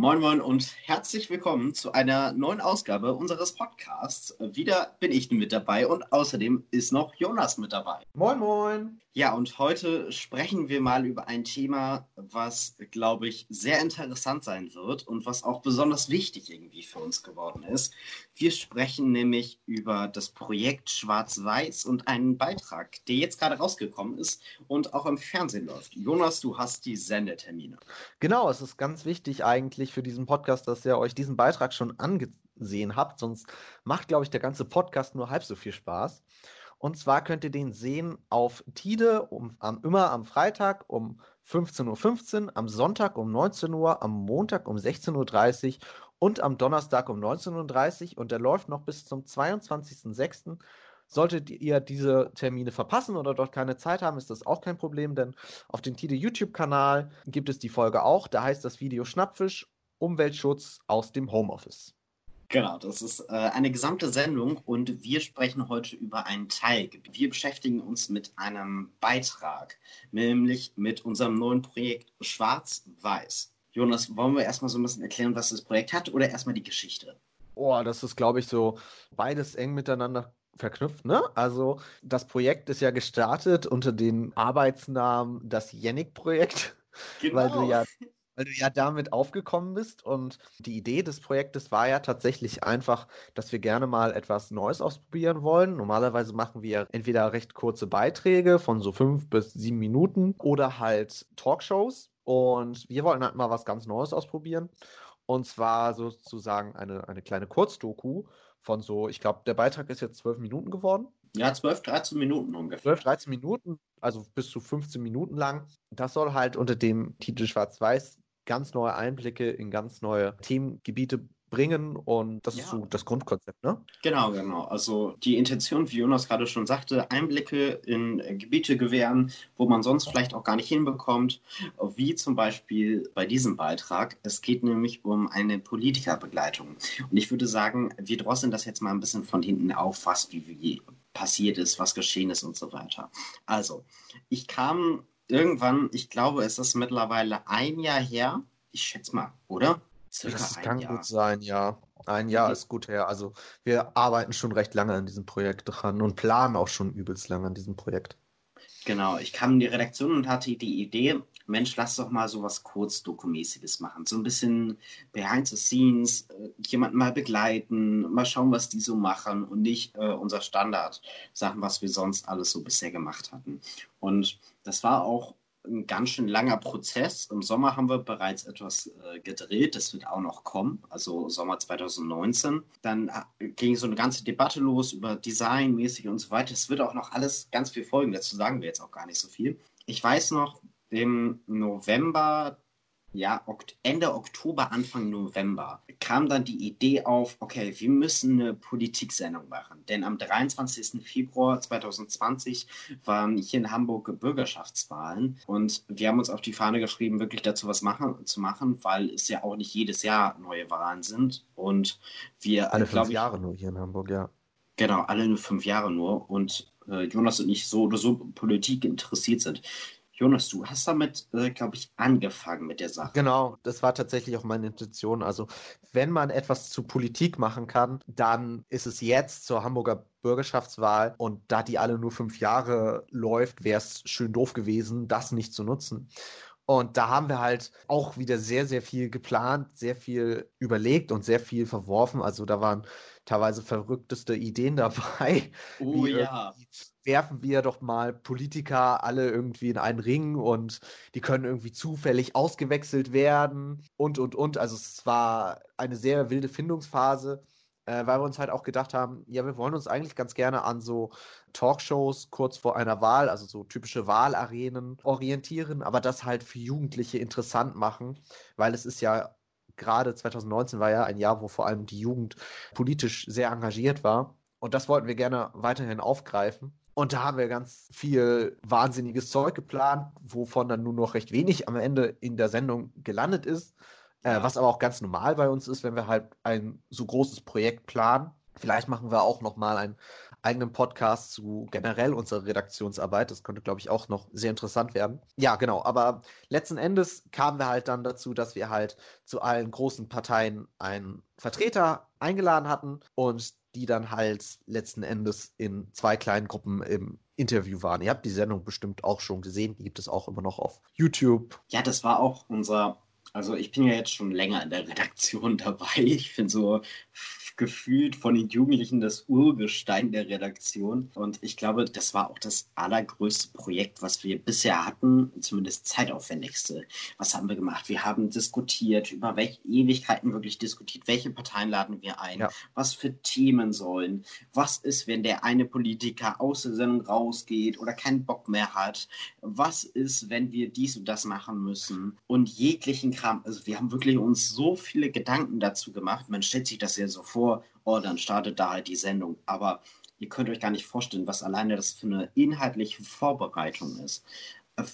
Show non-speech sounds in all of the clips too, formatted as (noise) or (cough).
Moin Moin und herzlich willkommen zu einer neuen Ausgabe unseres Podcasts. Wieder bin ich mit dabei und außerdem ist noch Jonas mit dabei. Moin Moin. Ja, und heute sprechen wir mal über ein Thema, was, glaube ich, sehr interessant sein wird und was auch besonders wichtig irgendwie für uns geworden ist. Wir sprechen nämlich über das Projekt Schwarz-Weiß und einen Beitrag, der jetzt gerade rausgekommen ist und auch im Fernsehen läuft. Jonas, du hast die Sendetermine. Genau, es ist ganz wichtig eigentlich für diesen Podcast, dass ihr euch diesen Beitrag schon angesehen habt, sonst macht, glaube ich, der ganze Podcast nur halb so viel Spaß. Und zwar könnt ihr den sehen auf Tide um, am, immer am Freitag um 15.15 Uhr, am Sonntag um 19 Uhr, am Montag um 16.30 Uhr und am Donnerstag um 19.30 Uhr. Und der läuft noch bis zum 22.06. Solltet ihr diese Termine verpassen oder dort keine Zeit haben, ist das auch kein Problem, denn auf dem Tide YouTube-Kanal gibt es die Folge auch. Da heißt das Video Schnappfisch Umweltschutz aus dem Homeoffice. Genau, das ist äh, eine gesamte Sendung und wir sprechen heute über einen Teilgebiet. Wir beschäftigen uns mit einem Beitrag, nämlich mit unserem neuen Projekt Schwarz-Weiß. Jonas, wollen wir erstmal so ein bisschen erklären, was das Projekt hat oder erstmal die Geschichte? Oh, das ist, glaube ich, so beides eng miteinander verknüpft, ne? Also das Projekt ist ja gestartet unter dem Arbeitsnamen das Yannick-Projekt, genau. (laughs) weil du ja weil du ja damit aufgekommen bist. Und die Idee des Projektes war ja tatsächlich einfach, dass wir gerne mal etwas Neues ausprobieren wollen. Normalerweise machen wir entweder recht kurze Beiträge von so fünf bis sieben Minuten oder halt Talkshows. Und wir wollten halt mal was ganz Neues ausprobieren. Und zwar sozusagen eine, eine kleine Kurzdoku von so, ich glaube, der Beitrag ist jetzt zwölf Minuten geworden. Ja, 12, 13 Minuten ungefähr. 12, 13 Minuten, also bis zu 15 Minuten lang. Das soll halt unter dem Titel Schwarz-Weiß ganz neue Einblicke in ganz neue Themengebiete bringen und das ja. ist so das Grundkonzept, ne? Genau, genau. Also die Intention, wie Jonas gerade schon sagte, Einblicke in Gebiete gewähren, wo man sonst vielleicht auch gar nicht hinbekommt, wie zum Beispiel bei diesem Beitrag. Es geht nämlich um eine Politikerbegleitung. Und ich würde sagen, wir drosseln das jetzt mal ein bisschen von hinten auf, was wie, wie passiert ist, was geschehen ist und so weiter. Also, ich kam irgendwann, ich glaube, es ist mittlerweile ein Jahr her. Ich schätze mal, oder? Circa das kann Jahr. gut sein, ja. Ein Jahr okay. ist gut her. Also wir arbeiten schon recht lange an diesem Projekt dran und planen auch schon übelst lange an diesem Projekt. Genau, ich kam in die Redaktion und hatte die Idee, Mensch, lass doch mal so was Kurzdokumäßiges machen. So ein bisschen behind the scenes, äh, jemanden mal begleiten, mal schauen, was die so machen und nicht äh, unser Standard Sachen, was wir sonst alles so bisher gemacht hatten. Und das war auch ein ganz schön langer Prozess. Im Sommer haben wir bereits etwas äh, gedreht, das wird auch noch kommen, also Sommer 2019. Dann äh, ging so eine ganze Debatte los über Designmäßig und so weiter. Es wird auch noch alles ganz viel folgen, dazu sagen wir jetzt auch gar nicht so viel. Ich weiß noch, im November ja, Ende Oktober, Anfang November kam dann die Idee auf, okay, wir müssen eine Politiksendung machen. Denn am 23. Februar 2020 waren hier in Hamburg Bürgerschaftswahlen und wir haben uns auf die Fahne geschrieben, wirklich dazu was machen, zu machen, weil es ja auch nicht jedes Jahr neue Wahlen sind und wir alle fünf ich, Jahre nur hier in Hamburg, ja. Genau, alle nur fünf Jahre nur und äh, Jonas und ich so oder so Politik interessiert sind. Jonas, du hast damit, äh, glaube ich, angefangen mit der Sache. Genau, das war tatsächlich auch meine Intention. Also, wenn man etwas zu Politik machen kann, dann ist es jetzt zur Hamburger Bürgerschaftswahl und da die alle nur fünf Jahre läuft, wäre es schön doof gewesen, das nicht zu nutzen. Und da haben wir halt auch wieder sehr, sehr viel geplant, sehr viel überlegt und sehr viel verworfen. Also da waren teilweise verrückteste Ideen (laughs) dabei. Oh ja. Werfen wir doch mal Politiker alle irgendwie in einen Ring und die können irgendwie zufällig ausgewechselt werden und, und, und. Also es war eine sehr wilde Findungsphase, äh, weil wir uns halt auch gedacht haben, ja, wir wollen uns eigentlich ganz gerne an so Talkshows kurz vor einer Wahl, also so typische Wahlarenen orientieren, aber das halt für Jugendliche interessant machen, weil es ist ja gerade 2019 war ja ein Jahr, wo vor allem die Jugend politisch sehr engagiert war. Und das wollten wir gerne weiterhin aufgreifen. Und da haben wir ganz viel wahnsinniges Zeug geplant, wovon dann nur noch recht wenig am Ende in der Sendung gelandet ist. Äh, was aber auch ganz normal bei uns ist, wenn wir halt ein so großes Projekt planen. Vielleicht machen wir auch noch mal einen eigenen Podcast zu generell unserer Redaktionsarbeit. Das könnte, glaube ich, auch noch sehr interessant werden. Ja, genau. Aber letzten Endes kamen wir halt dann dazu, dass wir halt zu allen großen Parteien einen Vertreter eingeladen hatten und die dann halt letzten Endes in zwei kleinen Gruppen im Interview waren. Ihr habt die Sendung bestimmt auch schon gesehen. Die gibt es auch immer noch auf YouTube. Ja, das war auch unser also ich bin ja jetzt schon länger in der Redaktion dabei. Ich finde so gefühlt von den Jugendlichen das Urgestein der Redaktion. Und ich glaube, das war auch das allergrößte Projekt, was wir bisher hatten, zumindest zeitaufwendigste. Was haben wir gemacht? Wir haben diskutiert, über welche Ewigkeiten wirklich diskutiert, welche Parteien laden wir ein, ja. was für Themen sollen, was ist, wenn der eine Politiker aus der Sendung rausgeht oder keinen Bock mehr hat, was ist, wenn wir dies und das machen müssen und jeglichen Kram. Also wir haben wirklich uns so viele Gedanken dazu gemacht. Man stellt sich das ja so vor, oh, dann startet da halt die Sendung. Aber ihr könnt euch gar nicht vorstellen, was alleine das für eine inhaltliche Vorbereitung ist.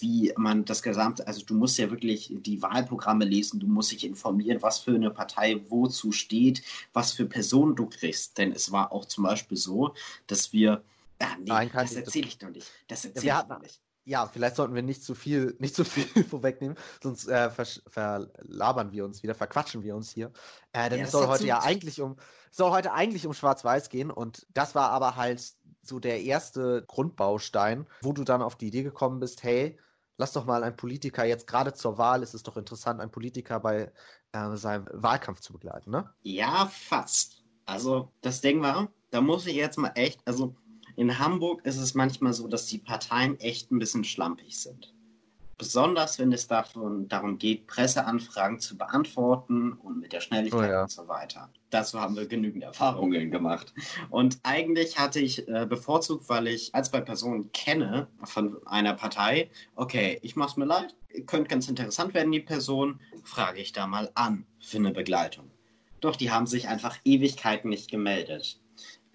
Wie man das gesamte, also du musst ja wirklich die Wahlprogramme lesen, du musst dich informieren, was für eine Partei wozu steht, was für Personen du kriegst. Denn es war auch zum Beispiel so, dass wir, ah, nee, Nein, das erzähle ich noch nicht. Das erzähle ich noch nicht ja, vielleicht sollten wir nicht zu viel, (laughs) nicht zu viel (laughs) vorwegnehmen, sonst äh, verlabern wir uns wieder, verquatschen wir uns hier. Äh, denn ja, es soll heute ja (laughs) eigentlich um, soll heute eigentlich um Schwarz-Weiß gehen und das war aber halt so der erste Grundbaustein, wo du dann auf die Idee gekommen bist, hey, lass doch mal ein Politiker jetzt gerade zur Wahl, ist es doch interessant, einen Politiker bei äh, seinem Wahlkampf zu begleiten, ne? Ja, fast. Also das Ding war, da muss ich jetzt mal echt, also in Hamburg ist es manchmal so, dass die Parteien echt ein bisschen schlampig sind. Besonders wenn es davon, darum geht, Presseanfragen zu beantworten und mit der Schnelligkeit oh ja. und so weiter. Dazu haben wir genügend Erfahrungen gemacht. Und eigentlich hatte ich äh, bevorzugt, weil ich als bei Personen kenne von einer Partei, okay, ich mach's mir leid, könnte ganz interessant werden, die Person, frage ich da mal an für eine Begleitung. Doch die haben sich einfach Ewigkeiten nicht gemeldet.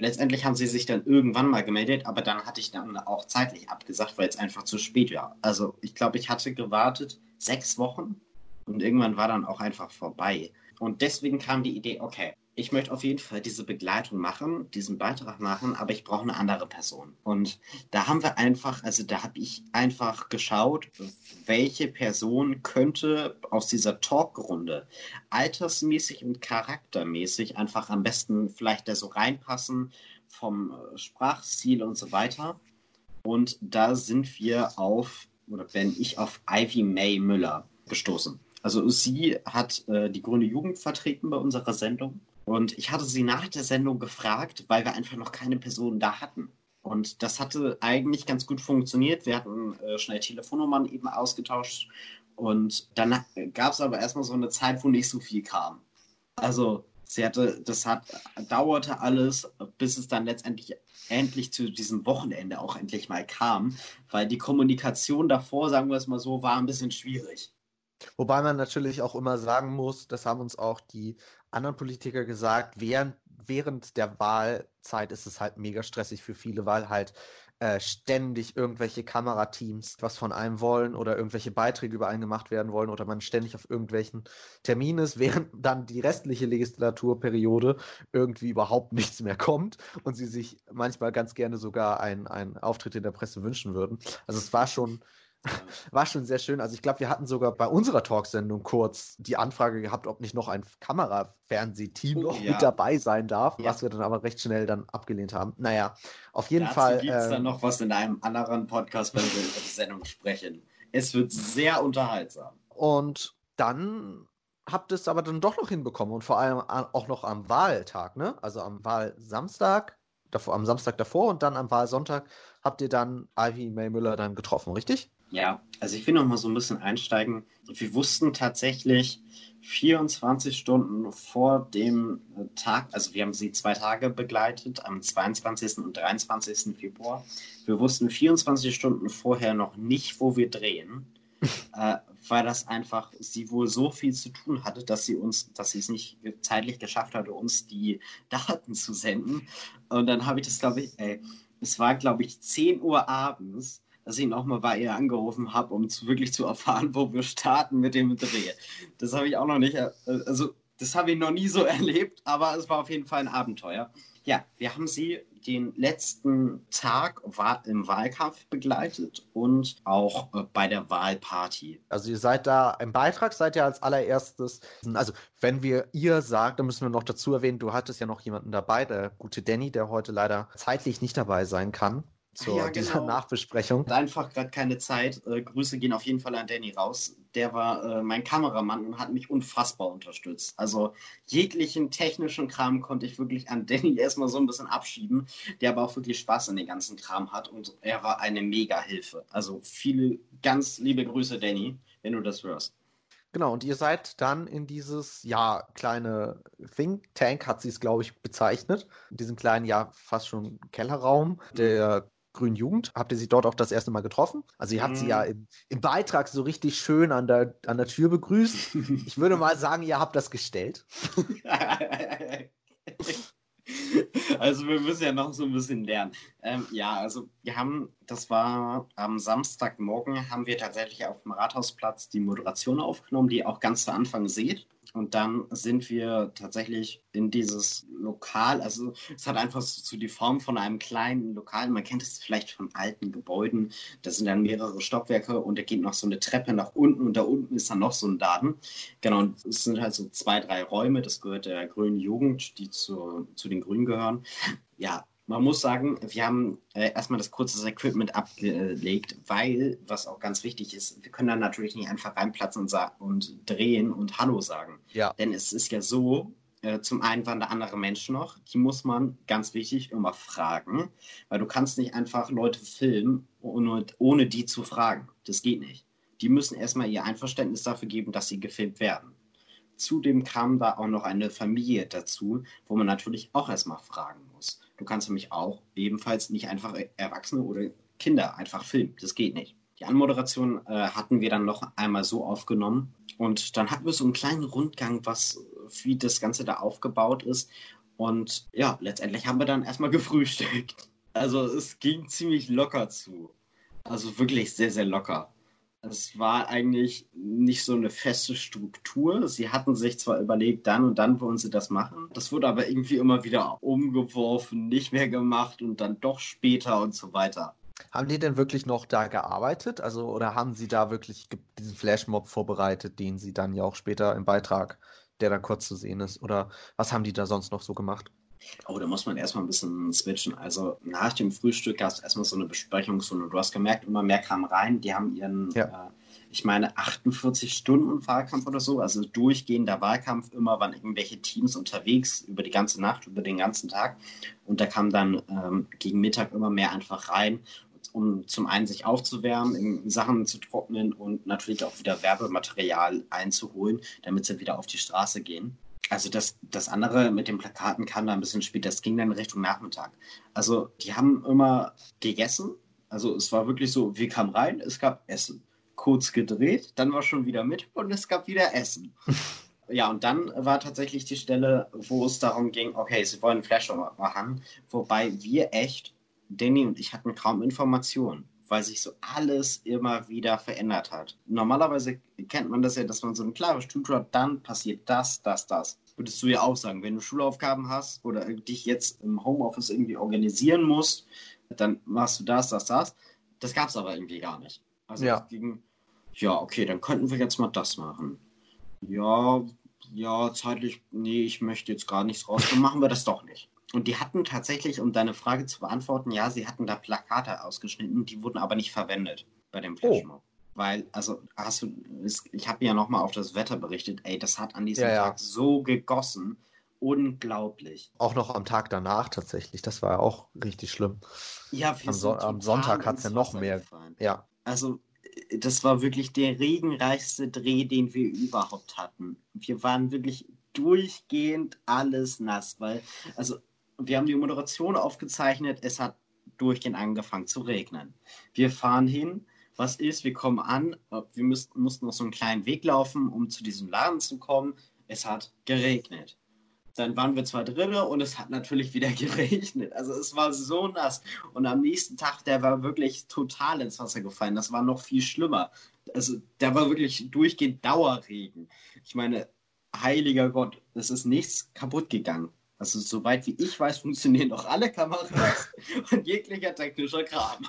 Letztendlich haben sie sich dann irgendwann mal gemeldet, aber dann hatte ich dann auch zeitlich abgesagt, weil es einfach zu spät war. Also ich glaube, ich hatte gewartet sechs Wochen und irgendwann war dann auch einfach vorbei. Und deswegen kam die Idee, okay, ich möchte auf jeden Fall diese Begleitung machen, diesen Beitrag machen, aber ich brauche eine andere Person. Und da haben wir einfach, also da habe ich einfach geschaut, welche Person könnte aus dieser Talkrunde altersmäßig und charaktermäßig einfach am besten vielleicht da so reinpassen vom äh, Sprachstil und so weiter. Und da sind wir auf, oder bin ich auf Ivy May Müller gestoßen. Also sie hat äh, die Grüne Jugend vertreten bei unserer Sendung und ich hatte sie nach der Sendung gefragt, weil wir einfach noch keine Person da hatten. Und das hatte eigentlich ganz gut funktioniert. Wir hatten äh, schnell Telefonnummern eben ausgetauscht. Und dann gab es aber erstmal so eine Zeit, wo nicht so viel kam. Also sie hatte, das hat, dauerte alles, bis es dann letztendlich endlich zu diesem Wochenende auch endlich mal kam, weil die Kommunikation davor, sagen wir es mal so, war ein bisschen schwierig. Wobei man natürlich auch immer sagen muss, das haben uns auch die anderen Politiker gesagt, während, während der Wahlzeit ist es halt mega stressig für viele, weil halt äh, ständig irgendwelche Kamerateams was von einem wollen oder irgendwelche Beiträge über einen gemacht werden wollen oder man ständig auf irgendwelchen Terminen ist, (laughs) während dann die restliche Legislaturperiode irgendwie überhaupt nichts mehr kommt und sie sich manchmal ganz gerne sogar einen Auftritt in der Presse wünschen würden. Also es war schon (laughs) War schon sehr schön. Also ich glaube, wir hatten sogar bei unserer Talksendung kurz die Anfrage gehabt, ob nicht noch ein Kamerafernsehteam oh, noch ja. mit dabei sein darf, ja. was wir dann aber recht schnell dann abgelehnt haben. Naja, auf jeden Dazu Fall. Gibt es ähm, dann noch was in einem anderen Podcast, wenn wir über die Sendung sprechen. Es wird sehr unterhaltsam. Und dann habt ihr es aber dann doch noch hinbekommen und vor allem auch noch am Wahltag, ne? Also am Wahlsamstag, davor, am Samstag davor und dann am Wahlsonntag habt ihr dann Ivy May Müller dann getroffen, richtig? Ja, also ich will noch mal so ein bisschen einsteigen. Wir wussten tatsächlich 24 Stunden vor dem Tag, also wir haben sie zwei Tage begleitet, am 22. und 23. Februar. Wir wussten 24 Stunden vorher noch nicht, wo wir drehen, (laughs) äh, weil das einfach sie wohl so viel zu tun hatte, dass sie uns, dass sie es nicht zeitlich geschafft hatte, uns die Daten zu senden. Und dann habe ich das, glaube ich, ey, es war, glaube ich, 10 Uhr abends dass ich nochmal bei ihr angerufen habe, um zu, wirklich zu erfahren, wo wir starten mit dem Dreh. Das habe ich auch noch nicht, äh, also das habe ich noch nie so (laughs) erlebt, aber es war auf jeden Fall ein Abenteuer. Ja, wir haben sie den letzten Tag im Wahlkampf begleitet und auch äh, bei der Wahlparty. Also ihr seid da im Beitrag, seid ihr als allererstes, also wenn wir ihr sagt, dann müssen wir noch dazu erwähnen, du hattest ja noch jemanden dabei, der gute Danny, der heute leider zeitlich nicht dabei sein kann zur ja, (laughs) genau. dieser Nachbesprechung. Einfach gerade keine Zeit. Äh, Grüße gehen auf jeden Fall an Danny raus. Der war äh, mein Kameramann und hat mich unfassbar unterstützt. Also jeglichen technischen Kram konnte ich wirklich an (laughs) Danny erstmal so ein bisschen abschieben, der aber auch wirklich Spaß an den ganzen Kram hat und er war eine mega Hilfe. Also viele ganz liebe Grüße, Danny, wenn du das hörst. Genau, und ihr seid dann in dieses, ja, kleine Think Tank, hat sie es, glaube ich, bezeichnet. In diesem kleinen, ja, fast schon Kellerraum der Grünen Jugend. Habt ihr sie dort auch das erste Mal getroffen? Also ihr habt mm. sie ja mhm. im, im, Beitrag so richtig schön an der, an der Tür begrüßt. (laughs) ich würde mal sagen, ihr habt das gestellt. (laughs) also wir müssen ja noch so ein bisschen lernen. Ähm, ja, also wir haben, das war am Samstagmorgen, haben wir tatsächlich auf dem Rathausplatz die Moderation aufgenommen, die ihr auch ganz zu Anfang seht. Und dann sind wir tatsächlich in dieses Lokal, also es hat einfach so die Form von einem kleinen Lokal. Man kennt es vielleicht von alten Gebäuden. Da sind dann mehrere Stockwerke und da geht noch so eine Treppe nach unten und da unten ist dann noch so ein Laden. Genau, und es sind halt so zwei, drei Räume. Das gehört der Grünen Jugend, die zu, zu den Grünen gehören. Ja, man muss sagen, wir haben äh, erstmal das kurze Equipment abgelegt, weil, was auch ganz wichtig ist, wir können dann natürlich nicht einfach reinplatzen und, und drehen und Hallo sagen. Ja. Denn es ist ja so, äh, zum einen waren da andere Menschen noch, die muss man, ganz wichtig, immer fragen, weil du kannst nicht einfach Leute filmen, ohne, ohne die zu fragen. Das geht nicht. Die müssen erstmal ihr Einverständnis dafür geben, dass sie gefilmt werden. Zudem kam da auch noch eine Familie dazu, wo man natürlich auch erstmal fragen muss. Du kannst nämlich auch ebenfalls nicht einfach Erwachsene oder Kinder einfach filmen. Das geht nicht. Die Anmoderation äh, hatten wir dann noch einmal so aufgenommen und dann hatten wir so einen kleinen Rundgang, was wie das Ganze da aufgebaut ist. Und ja, letztendlich haben wir dann erstmal (laughs) gefrühstückt. Also es ging ziemlich locker zu. Also wirklich sehr, sehr locker. Es war eigentlich nicht so eine feste Struktur. Sie hatten sich zwar überlegt, dann und dann wollen sie das machen. Das wurde aber irgendwie immer wieder umgeworfen, nicht mehr gemacht und dann doch später und so weiter. Haben die denn wirklich noch da gearbeitet? Also, oder haben sie da wirklich diesen Flashmob vorbereitet, den sie dann ja auch später im Beitrag, der da kurz zu sehen ist? Oder was haben die da sonst noch so gemacht? Oh, da muss man erstmal ein bisschen switchen. Also nach dem Frühstück gab es erstmal so eine Besprechung, so eine, du hast gemerkt, immer mehr kam rein. Die haben ihren, ja. äh, ich meine, 48 Stunden Wahlkampf oder so, also durchgehender Wahlkampf. Immer waren irgendwelche Teams unterwegs über die ganze Nacht, über den ganzen Tag. Und da kam dann ähm, gegen Mittag immer mehr einfach rein um zum einen sich aufzuwärmen, Sachen zu trocknen und natürlich auch wieder Werbematerial einzuholen, damit sie wieder auf die Straße gehen. Also das, das andere mit den Plakaten kam da ein bisschen später. Das ging dann Richtung Nachmittag. Also die haben immer gegessen. Also es war wirklich so, wir kamen rein, es gab Essen. Kurz gedreht, dann war schon wieder mit und es gab wieder Essen. (laughs) ja, und dann war tatsächlich die Stelle, wo es darum ging, okay, sie wollen Flash machen, wobei wir echt, Danny und ich hatten kaum Informationen weil sich so alles immer wieder verändert hat. Normalerweise kennt man das ja, dass man so eine klare Struktur hat, dann passiert das, das, das. Würdest du ja auch sagen, wenn du Schulaufgaben hast oder dich jetzt im Homeoffice irgendwie organisieren musst, dann machst du das, das, das. Das gab es aber irgendwie gar nicht. Also ja. Ging, ja, okay, dann könnten wir jetzt mal das machen. Ja, ja, zeitlich, nee, ich möchte jetzt gar nichts raus, dann machen wir das doch nicht. Und die hatten tatsächlich, um deine Frage zu beantworten, ja, sie hatten da Plakate ausgeschnitten, die wurden aber nicht verwendet bei dem Flashmob. Oh. Weil, also, hast du, ich habe ja nochmal auf das Wetter berichtet, ey, das hat an diesem ja, Tag ja. so gegossen. Unglaublich. Auch noch am Tag danach tatsächlich, das war ja auch richtig schlimm. Ja, am, so am Sonntag hat es ja noch mehr. Gefallen. Ja. Also, das war wirklich der regenreichste Dreh, den wir überhaupt hatten. Wir waren wirklich durchgehend alles nass, weil, also wir haben die Moderation aufgezeichnet, es hat durchgehend angefangen zu regnen. Wir fahren hin, was ist, wir kommen an, wir müssten, mussten noch so einen kleinen Weg laufen, um zu diesem Laden zu kommen. Es hat geregnet. Dann waren wir zwar drinnen und es hat natürlich wieder (laughs) geregnet. Also es war so nass. Und am nächsten Tag, der war wirklich total ins Wasser gefallen. Das war noch viel schlimmer. Also der war wirklich durchgehend Dauerregen. Ich meine, heiliger Gott, es ist nichts kaputt gegangen. Also soweit wie ich weiß, funktionieren doch alle Kameras (laughs) und jeglicher technischer Kram.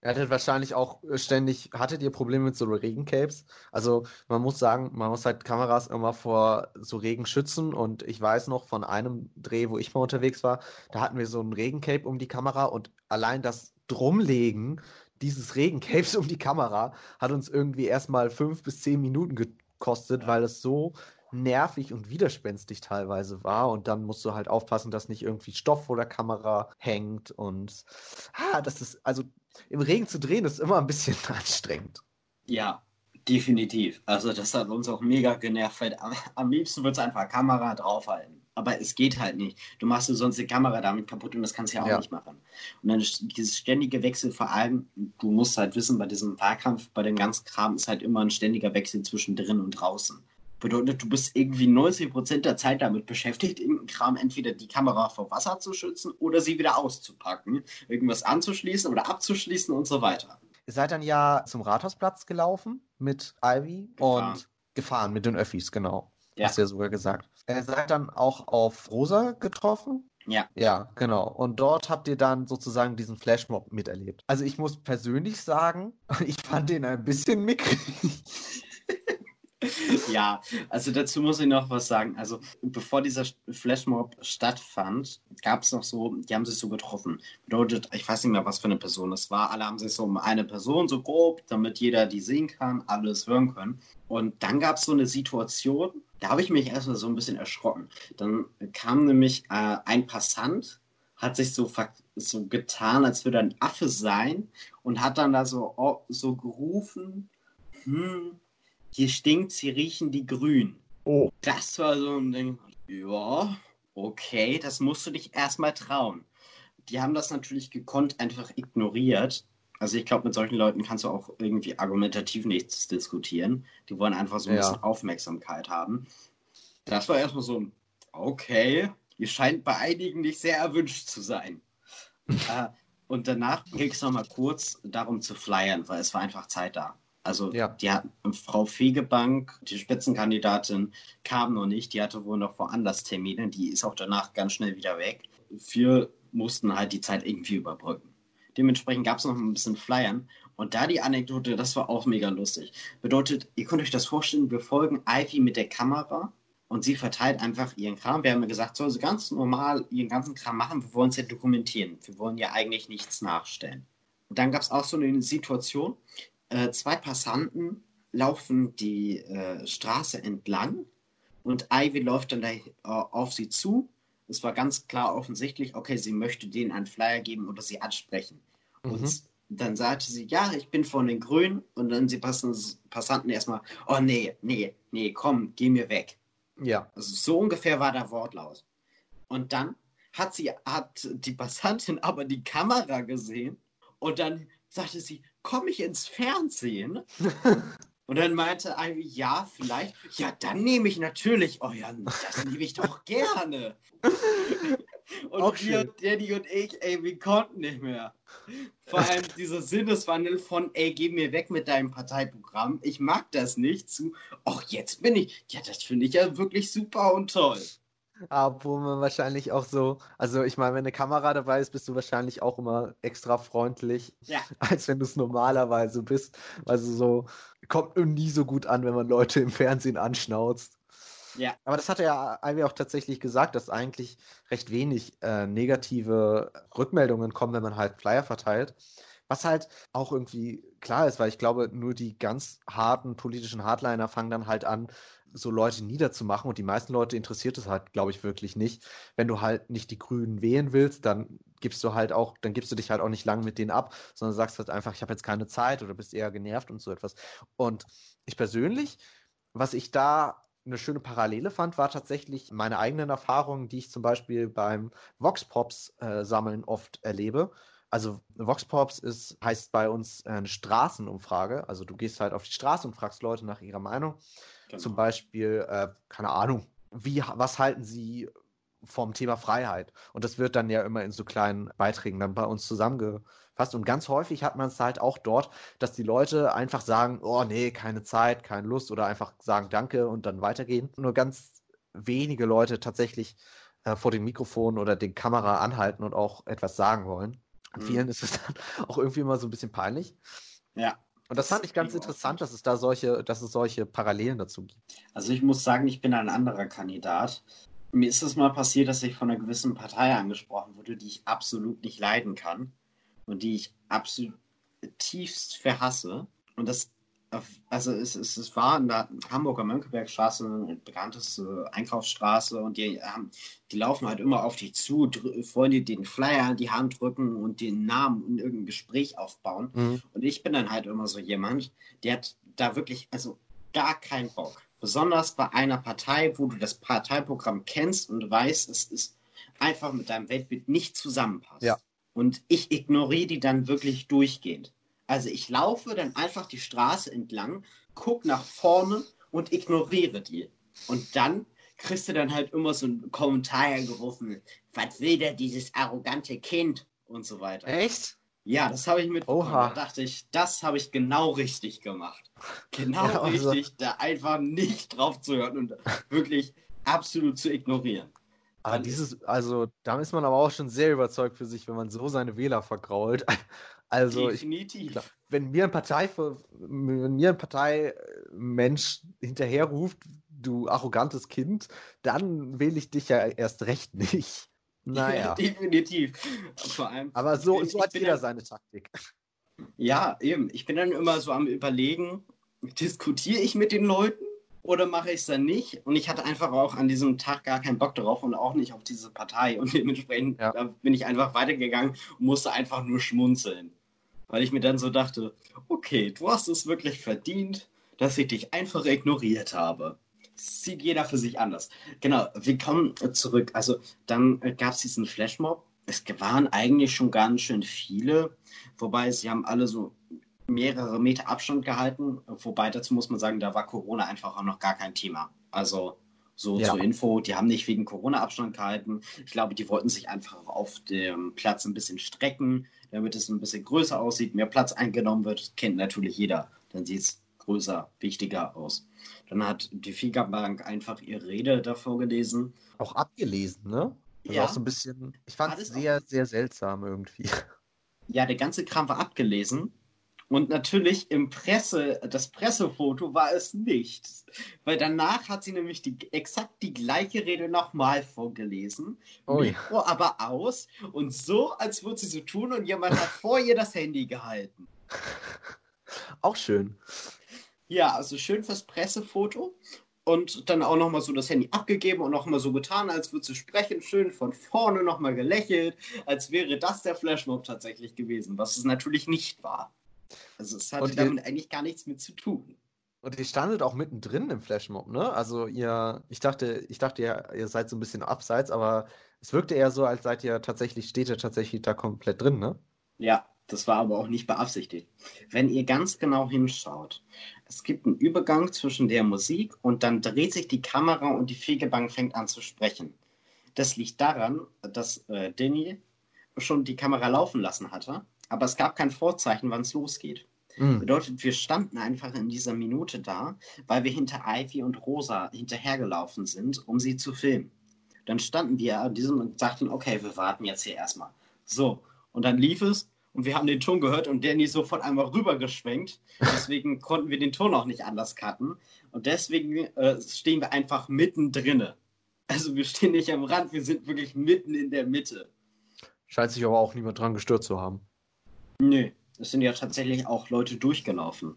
Er hattet wahrscheinlich auch äh, ständig, hattet ihr Probleme mit so Regencapes? Also man muss sagen, man muss halt Kameras immer vor so Regen schützen und ich weiß noch von einem Dreh, wo ich mal unterwegs war, da hatten wir so ein Regencape um die Kamera und allein das Drumlegen dieses Regencapes (laughs) um die Kamera hat uns irgendwie erstmal fünf bis zehn Minuten gekostet, ja. weil es so nervig und widerspenstig teilweise war. Und dann musst du halt aufpassen, dass nicht irgendwie Stoff vor der Kamera hängt. Und ah, das ist, also im Regen zu drehen, ist immer ein bisschen (laughs) anstrengend. Ja, definitiv. Also das hat uns auch mega genervt. Weil am liebsten wird es einfach Kamera draufhalten. Aber es geht halt nicht. Du machst du sonst die Kamera damit kaputt und das kannst du ja auch ja. nicht machen. Und dann dieses ständige Wechsel, vor allem, du musst halt wissen, bei diesem Fahrkampf, bei dem ganzen Kram ist halt immer ein ständiger Wechsel zwischen drin und draußen. Bedeutet, du bist irgendwie 90% der Zeit damit beschäftigt, irgendeinen Kram entweder die Kamera vor Wasser zu schützen oder sie wieder auszupacken, irgendwas anzuschließen oder abzuschließen und so weiter. Ihr seid dann ja zum Rathausplatz gelaufen mit Ivy gefahren. und gefahren mit den Öffis, genau. Ja. Hast du ja sogar gesagt. Ihr seid dann auch auf Rosa getroffen? Ja. Ja, genau. Und dort habt ihr dann sozusagen diesen Flashmob miterlebt. Also ich muss persönlich sagen, (laughs) ich fand den ein bisschen mickrig (laughs) ja, also dazu muss ich noch was sagen. Also bevor dieser Flashmob stattfand, gab es noch so, die haben sich so getroffen. Bedeutet, ich weiß nicht mehr, was für eine Person es war. Alle haben sich so um eine Person so grob, damit jeder die sehen kann, alles hören können. Und dann gab es so eine Situation, da habe ich mich erstmal so ein bisschen erschrocken. Dann kam nämlich äh, ein Passant, hat sich so, so getan, als würde ein Affe sein und hat dann da so, so gerufen, hm, hier stinkt's, hier riechen die grün. Oh. Das war so ein Ding, ja, okay, das musst du dich erstmal trauen. Die haben das natürlich gekonnt einfach ignoriert. Also ich glaube, mit solchen Leuten kannst du auch irgendwie argumentativ nichts diskutieren. Die wollen einfach so ein ja. bisschen Aufmerksamkeit haben. Das war erstmal so ein, okay, ihr scheint bei einigen nicht sehr erwünscht zu sein. (laughs) äh, und danach ging es nochmal kurz darum zu flyern, weil es war einfach Zeit da. Also ja. die hat, Frau Fegebank, die Spitzenkandidatin, kam noch nicht. Die hatte wohl noch woanders Termine. Die ist auch danach ganz schnell wieder weg. Wir mussten halt die Zeit irgendwie überbrücken. Dementsprechend gab es noch ein bisschen Flyern. Und da die Anekdote, das war auch mega lustig. Bedeutet, ihr könnt euch das vorstellen, wir folgen Ivy mit der Kamera und sie verteilt einfach ihren Kram. Wir haben ja gesagt, soll sie ganz normal ihren ganzen Kram machen. Wir wollen es ja dokumentieren. Wir wollen ja eigentlich nichts nachstellen. Und dann gab es auch so eine Situation, äh, zwei Passanten laufen die äh, Straße entlang und Ivy läuft dann da, äh, auf sie zu. Es war ganz klar offensichtlich, okay, sie möchte denen einen Flyer geben oder sie ansprechen. Mhm. Und dann sagte sie, ja, ich bin von den Grünen. Und dann sie Passanten erstmal, oh nee, nee, nee, komm, geh mir weg. Ja. Also so ungefähr war der Wortlaut. Und dann hat sie, hat die Passantin (laughs) aber die Kamera gesehen und dann sagte sie, komme ich ins Fernsehen? (laughs) Und dann meinte Ivy, ja, vielleicht. Ja, dann nehme ich natürlich euren. Das nehme ich doch gerne. Und Auch wir, schön. Daddy und ich, ey, wir konnten nicht mehr. Vor allem dieser Sinneswandel von, ey, geh mir weg mit deinem Parteiprogramm. Ich mag das nicht zu, ach, jetzt bin ich. Ja, das finde ich ja wirklich super und toll. Obwohl man wahrscheinlich auch so, also ich meine, wenn eine Kamera dabei ist, bist du wahrscheinlich auch immer extra freundlich, ja. (laughs) als wenn du es normalerweise bist. Also so kommt nie so gut an, wenn man Leute im Fernsehen anschnauzt. Ja. Aber das hat ja Ivy auch tatsächlich gesagt, dass eigentlich recht wenig äh, negative Rückmeldungen kommen, wenn man halt Flyer verteilt. Was halt auch irgendwie klar ist, weil ich glaube, nur die ganz harten politischen Hardliner fangen dann halt an, so Leute niederzumachen und die meisten Leute interessiert es halt, glaube ich, wirklich nicht. Wenn du halt nicht die Grünen wählen willst, dann gibst du halt auch, dann gibst du dich halt auch nicht lang mit denen ab, sondern sagst halt einfach, ich habe jetzt keine Zeit oder bist eher genervt und so etwas. Und ich persönlich, was ich da eine schöne Parallele fand, war tatsächlich meine eigenen Erfahrungen, die ich zum Beispiel beim Vox Pops äh, sammeln oft erlebe. Also Vox Pops ist, heißt bei uns eine Straßenumfrage. Also du gehst halt auf die Straße und fragst Leute nach ihrer Meinung. Genau. Zum Beispiel, äh, keine Ahnung, wie, was halten Sie vom Thema Freiheit? Und das wird dann ja immer in so kleinen Beiträgen dann bei uns zusammengefasst. Und ganz häufig hat man es halt auch dort, dass die Leute einfach sagen, oh nee, keine Zeit, keine Lust oder einfach sagen Danke und dann weitergehen. Nur ganz wenige Leute tatsächlich äh, vor dem Mikrofon oder den Kamera anhalten und auch etwas sagen wollen. Mhm. Vielen ist es (laughs) dann auch irgendwie immer so ein bisschen peinlich. Ja. Und das fand ich ganz interessant, dass es da solche, dass es solche Parallelen dazu gibt. Also ich muss sagen, ich bin ein anderer Kandidat. Mir ist es mal passiert, dass ich von einer gewissen Partei angesprochen wurde, die ich absolut nicht leiden kann und die ich absolut tiefst verhasse. Und das also es, es, es war in der Hamburger Mönckebergstraße eine bekannteste Einkaufsstraße und die, ähm, die laufen halt immer auf dich zu, wollen dir den Flyer in die Hand drücken und den Namen in irgendein Gespräch aufbauen. Mhm. Und ich bin dann halt immer so jemand, der hat da wirklich, also gar keinen Bock. Besonders bei einer Partei, wo du das Parteiprogramm kennst und weißt, es ist einfach mit deinem Weltbild nicht zusammenpasst. Ja. Und ich ignoriere die dann wirklich durchgehend. Also ich laufe dann einfach die Straße entlang, guck nach vorne und ignoriere die. Und dann kriegst du dann halt immer so einen Kommentar gerufen, was will der dieses arrogante Kind und so weiter. Echt? Ja, das habe ich mit. Da dachte ich, das habe ich genau richtig gemacht. Genau (laughs) ja, also... richtig, da einfach nicht drauf zu hören und wirklich absolut zu ignorieren. Aber dieses, also da ist man aber auch schon sehr überzeugt für sich, wenn man so seine Wähler vergrault. Also Definitiv. Ich, wenn mir ein Partei, wenn mir ein Parteimensch hinterher ruft, du arrogantes Kind, dann wähle ich dich ja erst recht nicht. (laughs) Naja. Ja, definitiv. Vor allem. Aber so, bin, so hat jeder dann, seine Taktik. Ja, eben. Ich bin dann immer so am überlegen, diskutiere ich mit den Leuten oder mache ich es dann nicht? Und ich hatte einfach auch an diesem Tag gar keinen Bock darauf und auch nicht auf diese Partei. Und dementsprechend ja. bin ich einfach weitergegangen und musste einfach nur schmunzeln. Weil ich mir dann so dachte, okay, du hast es wirklich verdient, dass ich dich einfach ignoriert habe. Sieht jeder für sich anders. Genau, wir kommen zurück. Also dann gab es diesen Flashmob. Es waren eigentlich schon ganz schön viele, wobei sie haben alle so mehrere Meter Abstand gehalten. Wobei dazu muss man sagen, da war Corona einfach auch noch gar kein Thema. Also so ja. zur Info, die haben nicht wegen Corona Abstand gehalten. Ich glaube, die wollten sich einfach auf dem Platz ein bisschen strecken, damit es ein bisschen größer aussieht, mehr Platz eingenommen wird. Kennt natürlich jeder. Dann sieht es größer, wichtiger aus. Dann hat die FIGA-Bank einfach ihre Rede davor gelesen. Auch abgelesen, ne? Also ja. auch so ein bisschen. Ich fand es sehr, auch... sehr seltsam irgendwie. Ja, der ganze Kram war abgelesen. Und natürlich im Presse, das Pressefoto war es nicht. Weil danach hat sie nämlich die, exakt die gleiche Rede nochmal vorgelesen. Ui. Mikro aber aus und so, als würde sie so tun und jemand hat vor ihr das Handy gehalten. (laughs) Auch schön. Ja, also schön fürs Pressefoto. Und dann auch nochmal so das Handy abgegeben und nochmal so getan, als würde sie sprechen. Schön von vorne nochmal gelächelt, als wäre das der Flashmob tatsächlich gewesen, was es natürlich nicht war. Also es hatte damit ihr, eigentlich gar nichts mit zu tun. Und ihr standet auch mittendrin im Flashmob, ne? Also ihr, ich dachte, ich dachte ja, ihr seid so ein bisschen abseits, aber es wirkte eher so, als seid ihr tatsächlich, steht ihr tatsächlich da komplett drin, ne? Ja, das war aber auch nicht beabsichtigt. Wenn ihr ganz genau hinschaut, es gibt einen Übergang zwischen der Musik und dann dreht sich die Kamera und die Fegebank fängt an zu sprechen. Das liegt daran, dass äh, Denny schon die Kamera laufen lassen hatte aber es gab kein Vorzeichen, wann es losgeht. Mhm. Bedeutet, wir standen einfach in dieser Minute da, weil wir hinter Ivy und Rosa hinterhergelaufen sind, um sie zu filmen. Dann standen wir an diesem und sagten, okay, wir warten jetzt hier erstmal. So, und dann lief es und wir haben den Ton gehört und Danny sofort einmal rübergeschwenkt. Deswegen (laughs) konnten wir den Ton auch nicht anders cutten. Und deswegen äh, stehen wir einfach mittendrin. Also wir stehen nicht am Rand, wir sind wirklich mitten in der Mitte. Scheint sich aber auch niemand dran gestört zu haben. Nö, es sind ja tatsächlich auch Leute durchgelaufen,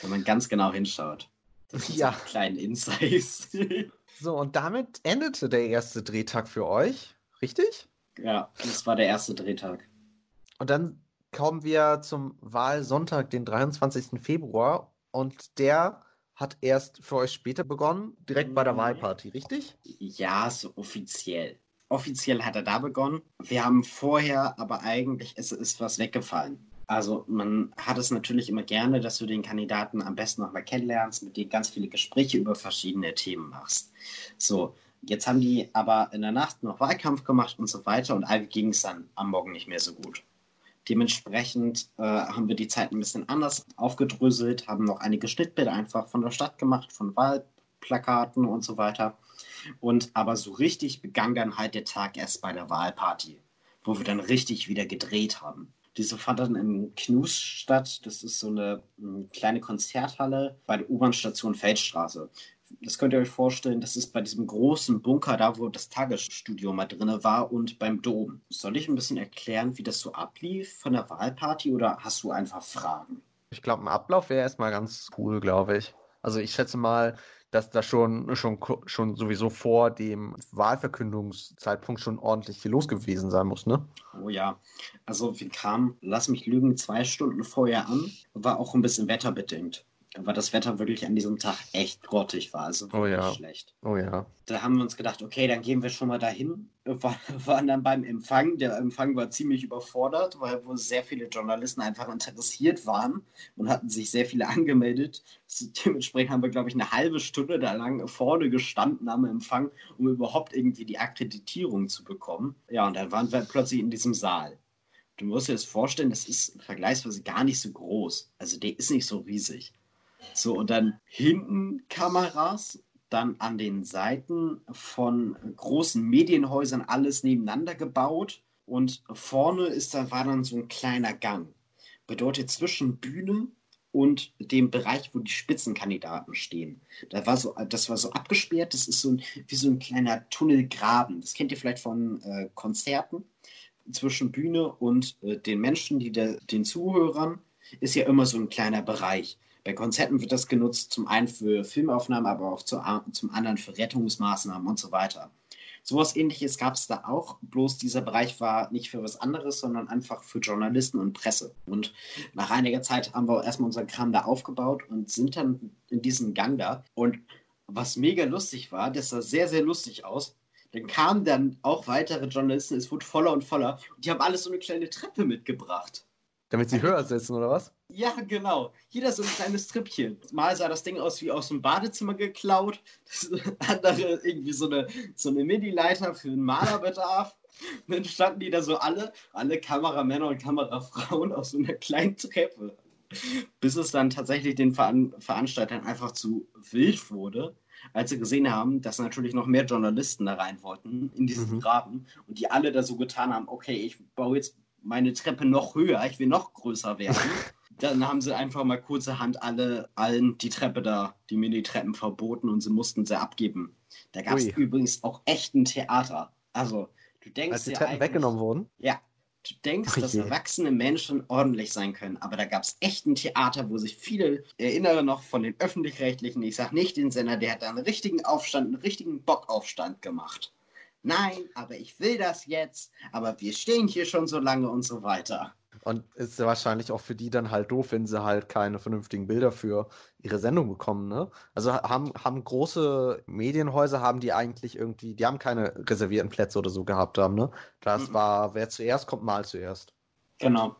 wenn man ganz genau hinschaut. Das ja. Kleinen Insights. (laughs) so, und damit endete der erste Drehtag für euch, richtig? Ja, das war der erste Drehtag. Und dann kommen wir zum Wahlsonntag, den 23. Februar. Und der hat erst für euch später begonnen, direkt bei der mhm. Wahlparty, richtig? Ja, so offiziell offiziell hat er da begonnen. Wir haben vorher, aber eigentlich ist, ist was weggefallen. Also man hat es natürlich immer gerne, dass du den Kandidaten am besten nochmal kennenlernst, mit dem ganz viele Gespräche über verschiedene Themen machst. So, jetzt haben die aber in der Nacht noch Wahlkampf gemacht und so weiter und all ging es dann am Morgen nicht mehr so gut. Dementsprechend äh, haben wir die Zeit ein bisschen anders aufgedröselt, haben noch einige Schnittbilder einfach von der Stadt gemacht, von Wahlplakaten und so weiter. Und aber so richtig begann dann halt der Tag erst bei der Wahlparty, wo wir dann richtig wieder gedreht haben. Diese fand dann im Knus statt. Das ist so eine, eine kleine Konzerthalle bei der U-Bahn-Station Feldstraße das könnt ihr euch vorstellen, das ist bei diesem großen Bunker da, wo das Tagesstudio mal drin war und beim Dom. Soll ich ein bisschen erklären, wie das so ablief von der Wahlparty oder hast du einfach Fragen? Ich glaube, ein Ablauf wäre erstmal ganz cool, glaube ich. Also ich schätze mal, dass da schon, schon, schon sowieso vor dem Wahlverkündungszeitpunkt schon ordentlich viel los gewesen sein muss, ne? Oh ja. Also wir kamen, lass mich lügen, zwei Stunden vorher an. War auch ein bisschen wetterbedingt weil das Wetter wirklich an diesem Tag echt grottig war. Also oh ja. schlecht. Oh ja. Da haben wir uns gedacht, okay, dann gehen wir schon mal dahin. Wir (laughs) waren dann beim Empfang. Der Empfang war ziemlich überfordert, weil wo sehr viele Journalisten einfach interessiert waren und hatten sich sehr viele (laughs) angemeldet. Dementsprechend haben wir, glaube ich, eine halbe Stunde da lang vorne gestanden am Empfang, um überhaupt irgendwie die Akkreditierung zu bekommen. Ja, und dann waren wir plötzlich in diesem Saal. Du musst dir das vorstellen, das ist vergleichsweise gar nicht so groß. Also der ist nicht so riesig. So, und dann hinten Kameras, dann an den Seiten von großen Medienhäusern alles nebeneinander gebaut. Und vorne ist dann, war dann so ein kleiner Gang. Bedeutet zwischen Bühne und dem Bereich, wo die Spitzenkandidaten stehen. Da war so, das war so abgesperrt, das ist so ein, wie so ein kleiner Tunnelgraben. Das kennt ihr vielleicht von äh, Konzerten. Zwischen Bühne und äh, den Menschen, die der, den Zuhörern, ist ja immer so ein kleiner Bereich. Bei Konzerten wird das genutzt, zum einen für Filmaufnahmen, aber auch zu, zum anderen für Rettungsmaßnahmen und so weiter. Sowas ähnliches gab es da auch, bloß dieser Bereich war nicht für was anderes, sondern einfach für Journalisten und Presse. Und nach einiger Zeit haben wir erstmal unseren Kram da aufgebaut und sind dann in diesen Gang da. Und was mega lustig war, das sah sehr, sehr lustig aus. Dann kamen dann auch weitere Journalisten, es wurde voller und voller und die haben alles so eine kleine Treppe mitgebracht. Damit sie höher sitzen, oder was? Ja, genau. Jeder so ein kleines Trippchen. Mal sah das Ding aus wie aus dem Badezimmer geklaut. Das andere irgendwie so eine, so eine Mini-Leiter für den Malerbedarf. Und dann standen die da so alle, alle Kameramänner und Kamerafrauen auf so einer kleinen Treppe. Bis es dann tatsächlich den Veran Veranstaltern einfach zu wild wurde, als sie gesehen haben, dass natürlich noch mehr Journalisten da rein wollten in diesen mhm. Graben und die alle da so getan haben, okay, ich baue jetzt meine Treppe noch höher, ich will noch größer werden. (laughs) Dann haben sie einfach mal kurzerhand alle, allen die Treppe da, die Mini-Treppen verboten und sie mussten sie abgeben. Da gab es übrigens auch echt ein Theater. Also, du denkst. Als die Treppen weggenommen wurden? Ja. Du denkst, Ach dass erwachsene Menschen ordentlich sein können, aber da gab es echt ein Theater, wo sich viele erinnere noch von den öffentlich-rechtlichen, ich sag nicht den Sender, der hat da einen richtigen Aufstand, einen richtigen Bockaufstand gemacht nein, aber ich will das jetzt, aber wir stehen hier schon so lange und so weiter. Und ist ja wahrscheinlich auch für die dann halt doof, wenn sie halt keine vernünftigen Bilder für ihre Sendung bekommen, ne? Also haben, haben große Medienhäuser, haben die eigentlich irgendwie, die haben keine reservierten Plätze oder so gehabt haben, ne? Das mhm. war, wer zuerst kommt, mal zuerst. Genau.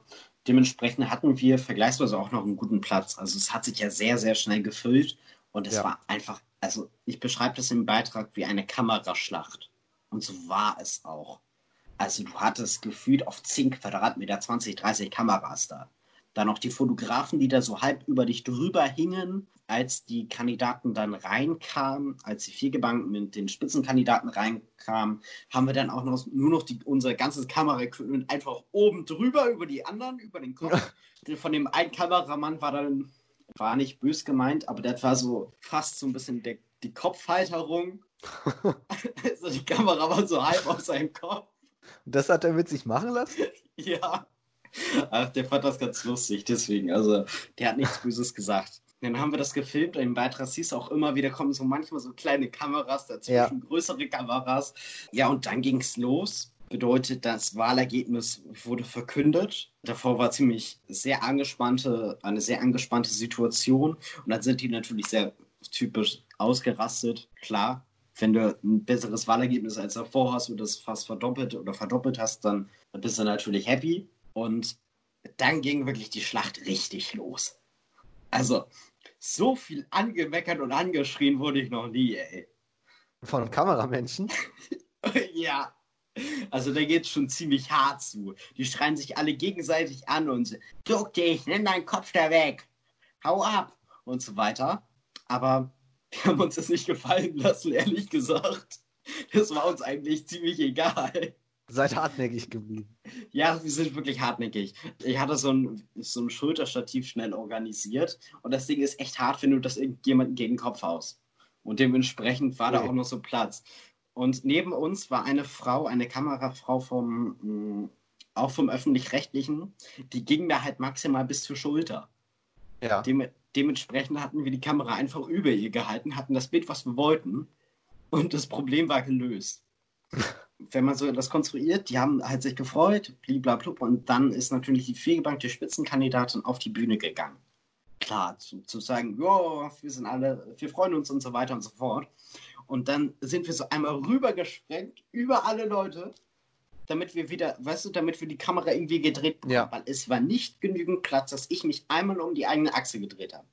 Dementsprechend hatten wir vergleichsweise auch noch einen guten Platz. Also es hat sich ja sehr, sehr schnell gefüllt und es ja. war einfach, also ich beschreibe das im Beitrag wie eine Kameraschlacht. Und so war es auch. Also du hattest gefühlt auf 10 Quadratmeter 20, 30 Kameras da. Dann noch die Fotografen, die da so halb über dich drüber hingen, als die Kandidaten dann reinkamen, als die Viergebanken mit den Spitzenkandidaten reinkamen, haben wir dann auch noch nur noch die, unser ganzes Kameraequipment einfach oben drüber über die anderen, über den Kopf. Von dem einen Kameramann war dann, war nicht bös gemeint, aber das war so fast so ein bisschen der, die Kopfhalterung (laughs) also die Kamera war so halb auf seinem Kopf. Und das hat er mit sich machen lassen? (laughs) ja. Ach, der fand das ganz lustig, deswegen. Also, der hat nichts Böses gesagt. Dann haben wir das gefilmt und im Beitrag siehst du auch immer wieder, kommen so manchmal so kleine Kameras dazwischen, ja. größere Kameras. Ja, und dann ging es los. Bedeutet, das Wahlergebnis wurde verkündet. Davor war ziemlich sehr angespannte, eine sehr angespannte Situation. Und dann sind die natürlich sehr typisch ausgerastet. Klar, wenn du ein besseres Wahlergebnis als davor hast und das fast verdoppelt oder verdoppelt hast, dann bist du natürlich happy. Und dann ging wirklich die Schlacht richtig los. Also, so viel angemeckert und angeschrien wurde ich noch nie, ey. Von Kameramenschen? (laughs) ja. Also da geht es schon ziemlich hart zu. Die schreien sich alle gegenseitig an und duck dich, nimm deinen Kopf da weg, hau ab und so weiter. Aber (laughs) Wir haben uns das nicht gefallen lassen, ehrlich gesagt. Das war uns eigentlich ziemlich egal. Seid hartnäckig geblieben. Ja, wir sind wirklich hartnäckig. Ich hatte so ein, so ein Schulterstativ schnell organisiert und das Ding ist echt hart, wenn du das irgendjemanden gegen den Kopf haust. Und dementsprechend war okay. da auch noch so Platz. Und neben uns war eine Frau, eine Kamerafrau vom, mm, auch vom Öffentlich-Rechtlichen, die ging mir halt maximal bis zur Schulter. Ja. Dem, dementsprechend hatten wir die Kamera einfach über ihr gehalten, hatten das Bild, was wir wollten. Und das Problem war gelöst. (laughs) Wenn man so etwas konstruiert, die haben halt sich gefreut, blablabla, und dann ist natürlich die vielgebankte Spitzenkandidatin auf die Bühne gegangen. Klar, zu, zu sagen, ja, wir sind alle, wir freuen uns und so weiter und so fort. Und dann sind wir so einmal rübergesprengt über alle Leute, damit wir wieder, weißt du, damit wir die Kamera irgendwie gedreht bekommen. Ja. Weil es war nicht genügend Platz, dass ich mich einmal um die eigene Achse gedreht habe.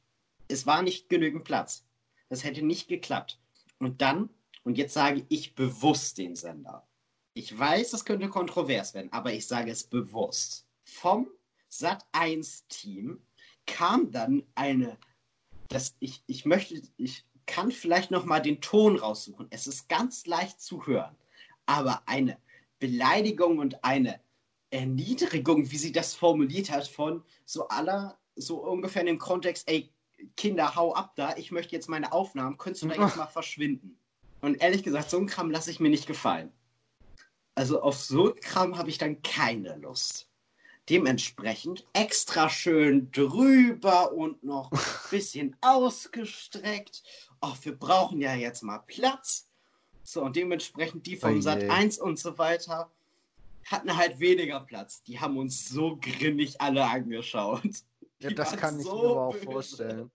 Es war nicht genügend Platz. Das hätte nicht geklappt. Und dann, und jetzt sage ich bewusst den Sender. Ich weiß, das könnte kontrovers werden, aber ich sage es bewusst. Vom Sat 1 Team kam dann eine, das ich, ich möchte, ich kann vielleicht noch mal den Ton raussuchen. Es ist ganz leicht zu hören, aber eine Beleidigung und eine Erniedrigung, wie sie das formuliert hat, von so aller, so ungefähr in dem Kontext, ey, Kinder, hau ab da, ich möchte jetzt meine Aufnahmen, könntest du da jetzt (laughs) mal verschwinden? Und ehrlich gesagt, so ein Kram lasse ich mir nicht gefallen. Also auf so ein Kram habe ich dann keine Lust. Dementsprechend extra schön drüber und noch ein (laughs) bisschen ausgestreckt. Ach, wir brauchen ja jetzt mal Platz. So, und dementsprechend die vom oh Sat 1 und so weiter hatten halt weniger Platz. Die haben uns so grimmig alle angeschaut. Ja, das kann ich so mir aber auch vorstellen.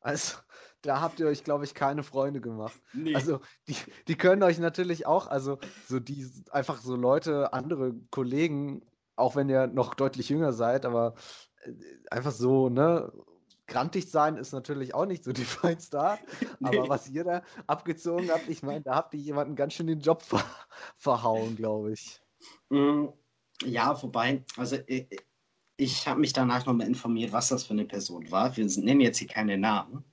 Also, da habt ihr euch, glaube ich, keine Freunde gemacht. Nee. Also, die, die können euch natürlich auch, also, so die, einfach so Leute, andere Kollegen auch wenn ihr noch deutlich jünger seid, aber äh, einfach so, ne, grantig sein ist natürlich auch nicht so die feinste Art. Nee. Aber was ihr da abgezogen habt, ich meine, da habt ihr jemanden ganz schön den Job ver (laughs) verhauen, glaube ich. Mm, ja, wobei, also ich, ich habe mich danach nochmal informiert, was das für eine Person war. Wir nennen jetzt hier keine Namen.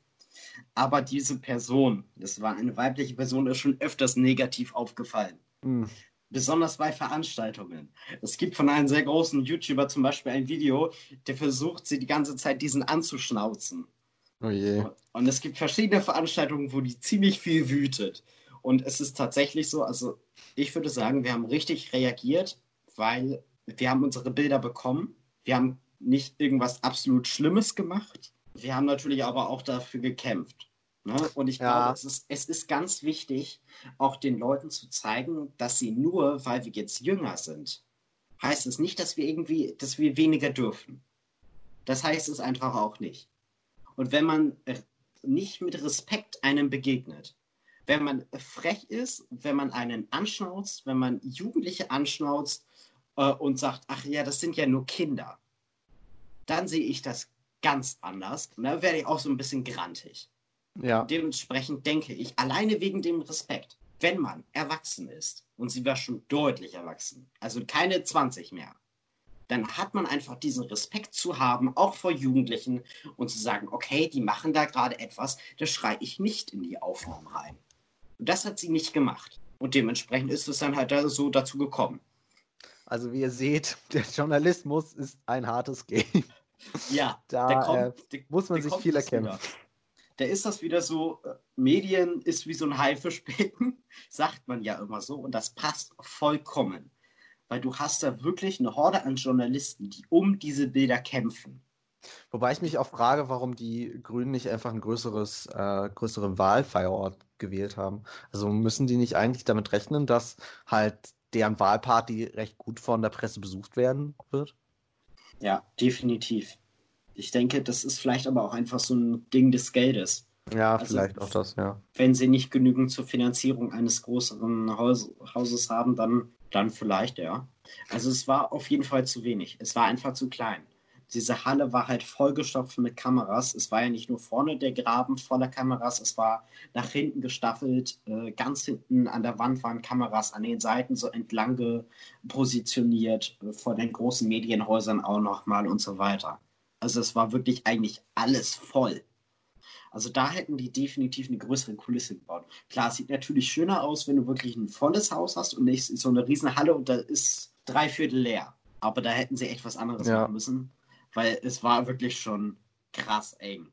Aber diese Person, das war eine weibliche Person, ist schon öfters negativ aufgefallen. Mhm besonders bei Veranstaltungen. Es gibt von einem sehr großen YouTuber zum Beispiel ein Video, der versucht, sie die ganze Zeit diesen anzuschnauzen. Oh je. Und es gibt verschiedene Veranstaltungen, wo die ziemlich viel wütet. Und es ist tatsächlich so, also ich würde sagen, wir haben richtig reagiert, weil wir haben unsere Bilder bekommen. Wir haben nicht irgendwas absolut Schlimmes gemacht. Wir haben natürlich aber auch dafür gekämpft. Ne? Und ich ja. glaube, es ist, es ist ganz wichtig, auch den Leuten zu zeigen, dass sie nur, weil wir jetzt jünger sind, heißt es nicht, dass wir irgendwie, dass wir weniger dürfen. Das heißt es einfach auch nicht. Und wenn man nicht mit Respekt einem begegnet, wenn man frech ist, wenn man einen anschnauzt, wenn man Jugendliche anschnauzt äh, und sagt, ach ja, das sind ja nur Kinder, dann sehe ich das ganz anders. Und dann werde ich auch so ein bisschen grantig. Ja. Dementsprechend denke ich, alleine wegen dem Respekt, wenn man erwachsen ist, und sie war schon deutlich erwachsen, also keine 20 mehr, dann hat man einfach diesen Respekt zu haben, auch vor Jugendlichen, und zu sagen, okay, die machen da gerade etwas, da schreie ich nicht in die Aufnahmen rein. Und das hat sie nicht gemacht. Und dementsprechend ist es dann halt da so dazu gekommen. Also wie ihr seht, (laughs) der Journalismus ist ein hartes Game. Ja, da kommt, äh, muss man sich viel erkennen da ist das wieder so, äh, Medien ist wie so ein Haifischbecken, (laughs) sagt man ja immer so, und das passt vollkommen. Weil du hast da wirklich eine Horde an Journalisten, die um diese Bilder kämpfen. Wobei ich mich auch frage, warum die Grünen nicht einfach ein größeres, äh, größeren Wahlfeierort gewählt haben. Also müssen die nicht eigentlich damit rechnen, dass halt deren Wahlparty recht gut von der Presse besucht werden wird? Ja, definitiv. Ich denke, das ist vielleicht aber auch einfach so ein Ding des Geldes. Ja, also, vielleicht auch das, ja. Wenn sie nicht genügend zur Finanzierung eines größeren Haus Hauses haben, dann, dann vielleicht, ja. Also es war auf jeden Fall zu wenig. Es war einfach zu klein. Diese Halle war halt vollgestopft mit Kameras. Es war ja nicht nur vorne der Graben voller Kameras, es war nach hinten gestaffelt. Äh, ganz hinten an der Wand waren Kameras, an den Seiten so entlang positioniert, äh, vor den großen Medienhäusern auch nochmal und so weiter. Also es war wirklich eigentlich alles voll. Also da hätten die definitiv eine größere Kulisse gebaut. Klar, es sieht natürlich schöner aus, wenn du wirklich ein volles Haus hast und nicht so eine riesen Halle und da ist drei Viertel leer. Aber da hätten sie echt was anderes ja. machen müssen, weil es war wirklich schon krass eng.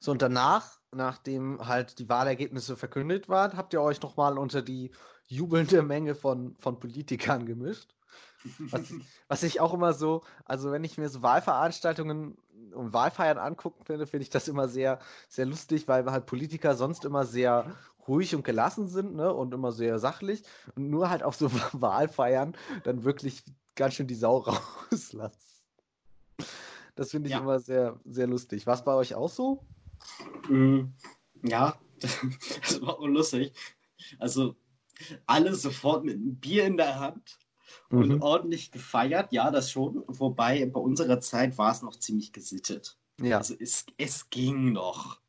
So, und danach, nachdem halt die Wahlergebnisse verkündet waren, habt ihr euch nochmal unter die jubelnde Menge von, von Politikern gemischt? Was, was, ich auch immer so, also wenn ich mir so Wahlveranstaltungen und Wahlfeiern angucken finde, finde ich das immer sehr, sehr lustig, weil halt Politiker sonst immer sehr ruhig und gelassen sind, ne, und immer sehr sachlich und nur halt auf so (laughs) Wahlfeiern dann wirklich ganz schön die Sau (laughs) rauslassen. Das finde ich ja. immer sehr, sehr lustig. War es bei euch auch so? Mm, ja, (laughs) das war auch lustig. Also alle sofort mit einem Bier in der Hand und mhm. ordentlich gefeiert, ja, das schon. Wobei bei unserer Zeit war es noch ziemlich gesittet. Ja. Also es, es ging noch.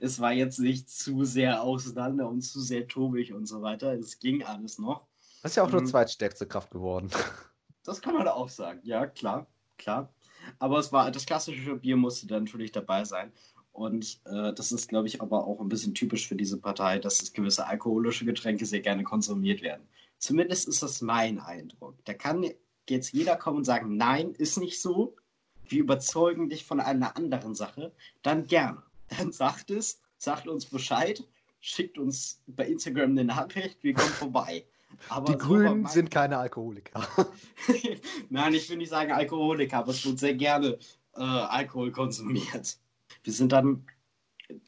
Es war jetzt nicht zu sehr auseinander und zu sehr tobig und so weiter. Es ging alles noch. Das ist ja auch nur mhm. zweitstärkste Kraft geworden. (laughs) Das kann man auch sagen, ja, klar, klar. Aber es war das klassische Bier musste dann natürlich dabei sein. Und äh, das ist, glaube ich, aber auch ein bisschen typisch für diese Partei, dass gewisse alkoholische Getränke sehr gerne konsumiert werden. Zumindest ist das mein Eindruck. Da kann jetzt jeder kommen und sagen, nein, ist nicht so. Wir überzeugen dich von einer anderen Sache. Dann gerne. (laughs) Dann sagt es, sagt uns Bescheid, schickt uns bei Instagram eine Nachricht, wir kommen vorbei. Aber die Grünen mein... sind keine Alkoholiker. (laughs) Nein, ich will nicht sagen Alkoholiker, aber es wird sehr gerne äh, Alkohol konsumiert. Wir sind dann,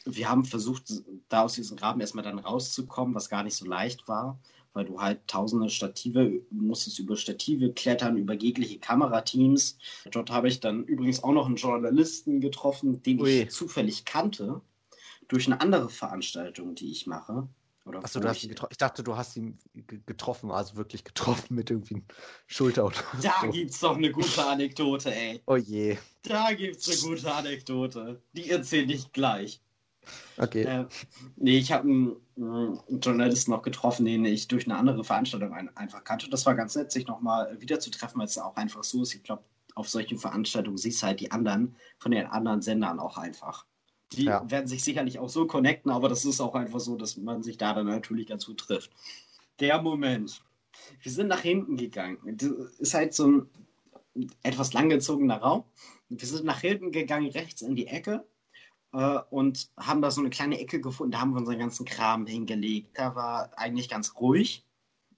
wir haben versucht, da aus diesem Rahmen erstmal dann rauszukommen, was gar nicht so leicht war, weil du halt tausende Stative, musstest über Stative klettern, über jegliche Kamerateams. Dort habe ich dann übrigens auch noch einen Journalisten getroffen, den Ui. ich zufällig kannte, durch eine andere Veranstaltung, die ich mache. Oder Achso, du hast ihn getroffen. Ich dachte, du hast ihn getroffen, also wirklich getroffen mit irgendwie Schulter oder Da so. gibt's doch eine gute Anekdote, ey. Oh je. Da gibt's eine gute Anekdote. Die erzähle ich gleich. Okay. Äh, nee, ich habe einen, Journalisten noch getroffen, den ich durch eine andere Veranstaltung ein, einfach kannte. Das war ganz nett, sich nochmal wiederzutreffen, weil es auch einfach so ist. Ich glaube, auf solchen Veranstaltungen siehst du halt die anderen von den anderen Sendern auch einfach. Die ja. werden sich sicherlich auch so connecten, aber das ist auch einfach so, dass man sich da dann natürlich gut trifft. Der Moment. Wir sind nach hinten gegangen. Das ist halt so ein etwas langgezogener Raum. Wir sind nach hinten gegangen, rechts in die Ecke äh, und haben da so eine kleine Ecke gefunden. Da haben wir unseren ganzen Kram hingelegt. Da war eigentlich ganz ruhig.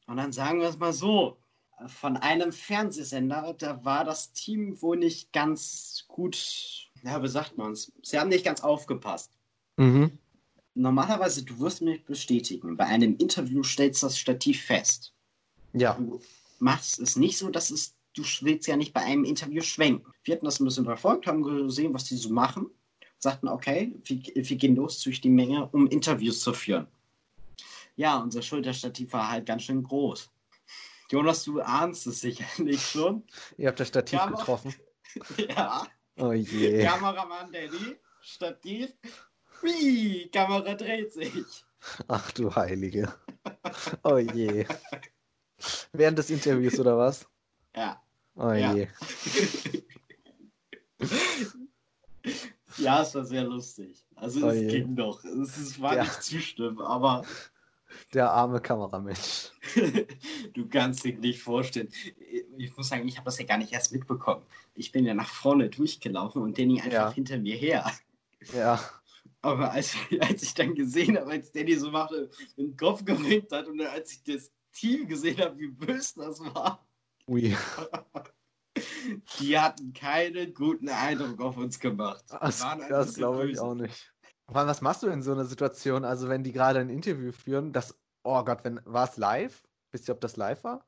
Und dann sagen wir es mal so: Von einem Fernsehsender, da war das Team wohl nicht ganz gut ja, wie sagt man es? Sie haben nicht ganz aufgepasst. Mhm. Normalerweise, du wirst mich bestätigen, bei einem Interview stellst du das Stativ fest. Ja. Du machst es nicht so, dass es, du willst ja nicht bei einem Interview schwenken. Wir hatten das ein bisschen verfolgt, haben gesehen, was die so machen, sagten, okay, wir, wir gehen los durch die Menge, um Interviews zu führen. Ja, unser Schulterstativ war halt ganz schön groß. Jonas, du ahnst es sicherlich schon. Ihr habt das Stativ ja, getroffen. (laughs) ja. Oh je. Kameramann Danny, Stativ. Wie, Kamera dreht sich. Ach du Heilige. Oh je. Während des Interviews oder was? Ja. Oh ja. je. (laughs) ja, es war sehr lustig. Also oh es je. ging doch. Es, es war ja. nicht zu schlimm, aber der arme Kameramensch. (laughs) du kannst dir nicht vorstellen. Ich muss sagen, ich habe das ja gar nicht erst mitbekommen. Ich bin ja nach vorne durchgelaufen und Danny einfach ja. hinter mir her. Ja. Aber als, als ich dann gesehen habe, als Danny so machte, den Kopf gewinkt hat und als ich das Team gesehen habe, wie böse das war. Ui. (laughs) Die hatten keinen guten Eindruck auf uns gemacht. Das, das glaube ich auch nicht. Was machst du in so einer Situation? Also, wenn die gerade ein Interview führen, das, oh Gott, wenn, war es live? Wisst ihr, ob das live war?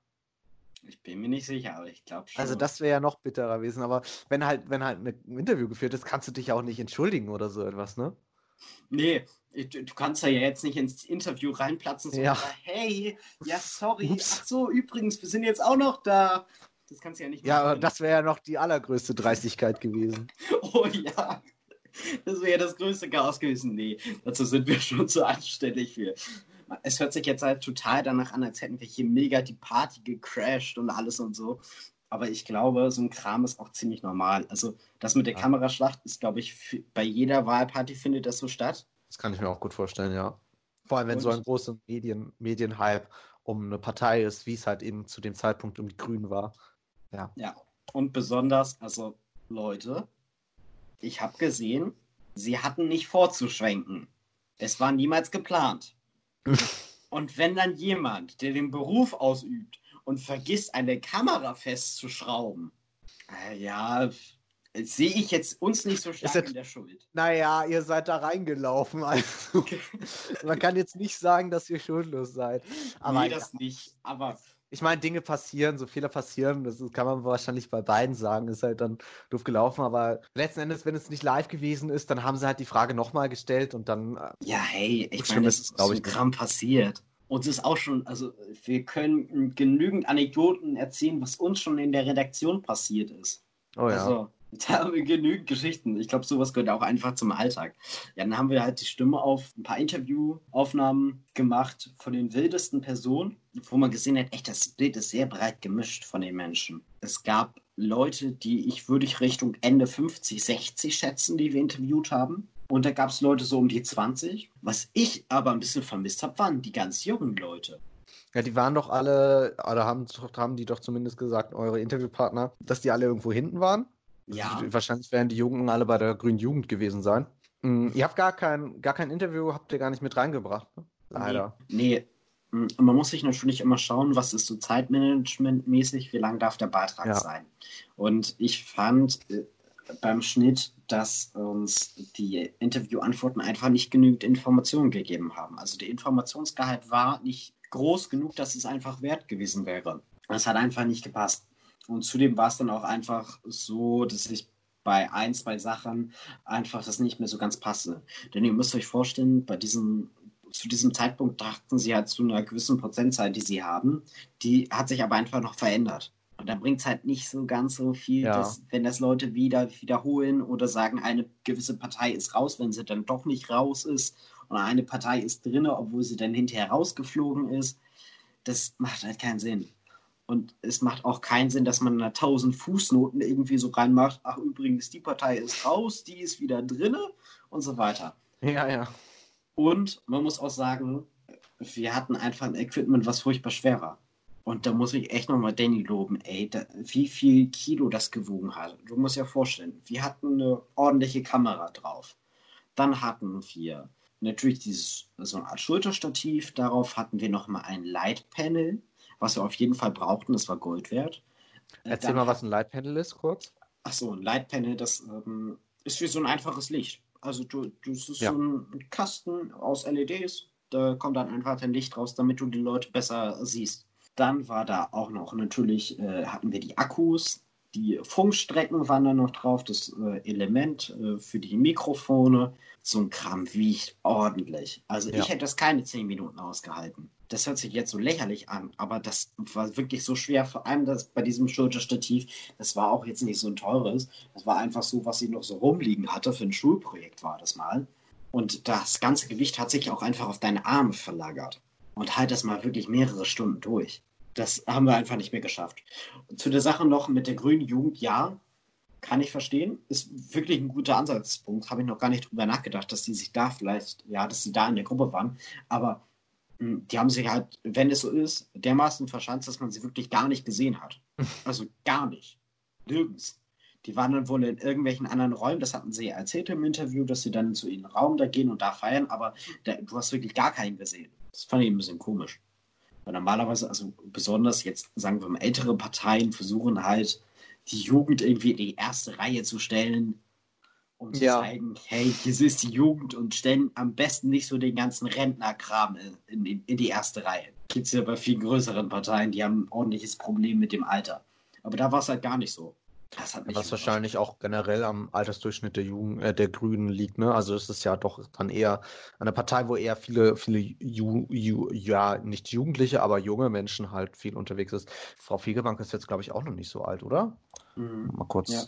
Ich bin mir nicht sicher, aber ich glaube schon. Also das wäre ja noch bitterer gewesen, aber wenn halt, wenn halt ein Interview geführt ist, kannst du dich auch nicht entschuldigen oder so etwas, ne? Nee, du, kannst ja jetzt nicht ins Interview reinplatzen und ja. sagen, hey, ja sorry, Ups. ach so, übrigens, wir sind jetzt auch noch da. Das kannst du ja nicht machen. Ja, aber das wäre ja noch die allergrößte Dreistigkeit gewesen. (laughs) oh ja. Das wäre das größte Chaos gewesen. Nee, dazu sind wir schon zu anständig für. Es hört sich jetzt halt total danach an, als hätten wir hier mega die Party gecrashed und alles und so. Aber ich glaube, so ein Kram ist auch ziemlich normal. Also das mit der ja. Kameraschlacht ist, glaube ich, bei jeder Wahlparty findet das so statt. Das kann ich mir auch gut vorstellen, ja. Vor allem, wenn und? so ein großer Medien, Medienhype um eine Partei ist, wie es halt eben zu dem Zeitpunkt um die Grünen war. Ja. Ja, und besonders, also Leute, ich habe gesehen, sie hatten nicht vorzuschwenken. Es war niemals geplant. (laughs) und wenn dann jemand, der den Beruf ausübt und vergisst, eine Kamera festzuschrauben, äh, ja, sehe ich jetzt uns nicht so stark das, in der Schuld. Naja, ihr seid da reingelaufen. Also. (laughs) Man kann jetzt nicht sagen, dass ihr schuldlos seid. Aber nee, das ja. nicht. Aber ich meine, Dinge passieren, so Fehler passieren, das kann man wahrscheinlich bei beiden sagen, ist halt dann doof gelaufen, aber letzten Endes, wenn es nicht live gewesen ist, dann haben sie halt die Frage nochmal gestellt und dann. Äh, ja, hey, ich meine, es ist, glaube ich, Kram passiert. Uns ist auch schon, also wir können genügend Anekdoten erzählen, was uns schon in der Redaktion passiert ist. Oh ja. Also, da haben wir genügend Geschichten. Ich glaube, sowas gehört auch einfach zum Alltag. Ja, dann haben wir halt die Stimme auf ein paar Interviewaufnahmen gemacht von den wildesten Personen, wo man gesehen hat, echt, das Bild ist sehr breit gemischt von den Menschen. Es gab Leute, die ich würde ich Richtung Ende 50, 60 schätzen, die wir interviewt haben. Und da gab es Leute so um die 20. Was ich aber ein bisschen vermisst habe, waren die ganz jungen Leute. Ja, die waren doch alle, oder haben, haben die doch zumindest gesagt, eure Interviewpartner, dass die alle irgendwo hinten waren. Ja. Wahrscheinlich werden die Jungen alle bei der Grünen Jugend gewesen sein. Mhm. Ihr habt gar kein, gar kein Interview, habt ihr gar nicht mit reingebracht, ne? Leider. Nee. nee. Man muss sich natürlich immer schauen, was ist so zeitmanagementmäßig, wie lang darf der Beitrag ja. sein. Und ich fand äh, beim Schnitt, dass uns die Interviewantworten einfach nicht genügend Informationen gegeben haben. Also der Informationsgehalt war nicht groß genug, dass es einfach wert gewesen wäre. Es hat einfach nicht gepasst. Und zudem war es dann auch einfach so, dass ich bei ein, zwei Sachen einfach das nicht mehr so ganz passe. Denn ihr müsst euch vorstellen, bei diesem, zu diesem Zeitpunkt dachten sie halt zu einer gewissen Prozentzahl, die sie haben, die hat sich aber einfach noch verändert. Und da bringt es halt nicht so ganz so viel, ja. dass, wenn das Leute wieder wiederholen oder sagen, eine gewisse Partei ist raus, wenn sie dann doch nicht raus ist. Und eine Partei ist drin, obwohl sie dann hinterher rausgeflogen ist. Das macht halt keinen Sinn. Und es macht auch keinen Sinn, dass man da tausend Fußnoten irgendwie so reinmacht. Ach, übrigens, die Partei ist raus, die ist wieder drinne und so weiter. Ja, ja. Und man muss auch sagen, wir hatten einfach ein Equipment, was furchtbar schwer war. Und da muss ich echt nochmal Danny loben, ey, da, wie viel Kilo das gewogen hat. Du musst dir vorstellen, wir hatten eine ordentliche Kamera drauf. Dann hatten wir natürlich dieses, so eine Art Schulterstativ. Darauf hatten wir nochmal ein Lightpanel was wir auf jeden Fall brauchten. Das war Gold wert. Äh, Erzähl Dann, mal, was ein Lightpanel ist, kurz. Ach so, ein Lightpanel, das ähm, ist wie so ein einfaches Licht. Also du, du das ist ja. so ein Kasten aus LEDs. Da kommt dann einfach dein Licht raus, damit du die Leute besser siehst. Dann war da auch noch natürlich, äh, hatten wir die Akkus, die Funkstrecken waren da noch drauf, das äh, Element äh, für die Mikrofone. So ein Kram wiegt ordentlich. Also ja. ich hätte das keine zehn Minuten ausgehalten das hört sich jetzt so lächerlich an, aber das war wirklich so schwer, vor allem das bei diesem Schulterstativ, das war auch jetzt nicht so ein teures, das war einfach so, was sie noch so rumliegen hatte, für ein Schulprojekt war das mal. Und das ganze Gewicht hat sich auch einfach auf deine Arme verlagert. Und halt das mal wirklich mehrere Stunden durch. Das haben wir einfach nicht mehr geschafft. zu der Sache noch mit der grünen Jugend, ja, kann ich verstehen. Ist wirklich ein guter Ansatzpunkt. Habe ich noch gar nicht drüber nachgedacht, dass die sich da vielleicht, ja, dass sie da in der Gruppe waren. Aber hm, die haben sich halt, wenn es so ist, dermaßen verschanzt, dass man sie wirklich gar nicht gesehen hat. (laughs) Also gar nicht. Nirgends. Die waren dann wohl in irgendwelchen anderen Räumen, das hatten sie erzählt im Interview, dass sie dann zu ihrem Raum da gehen und da feiern, aber da, du hast wirklich gar keinen gesehen. Das fand ich ein bisschen komisch. Weil normalerweise, also besonders jetzt, sagen wir mal, ältere Parteien versuchen halt, die Jugend irgendwie in die erste Reihe zu stellen, um zu ja. zeigen, hey, hier ist die Jugend und stellen am besten nicht so den ganzen Rentnerkram in, in, in die erste Reihe. Gibt es ja bei vielen größeren Parteien, die haben ein ordentliches Problem mit dem Alter. Aber da war es halt gar nicht so. Das hat Was wahrscheinlich auch generell am Altersdurchschnitt der Jugend, äh, der Grünen liegt, ne? Also es ist ja doch dann eher eine Partei, wo eher viele, viele Ju, Ju, ja, nicht Jugendliche, aber junge Menschen halt viel unterwegs ist. Frau Fegebank ist jetzt, glaube ich, auch noch nicht so alt, oder? Mhm. Mal kurz. Ja.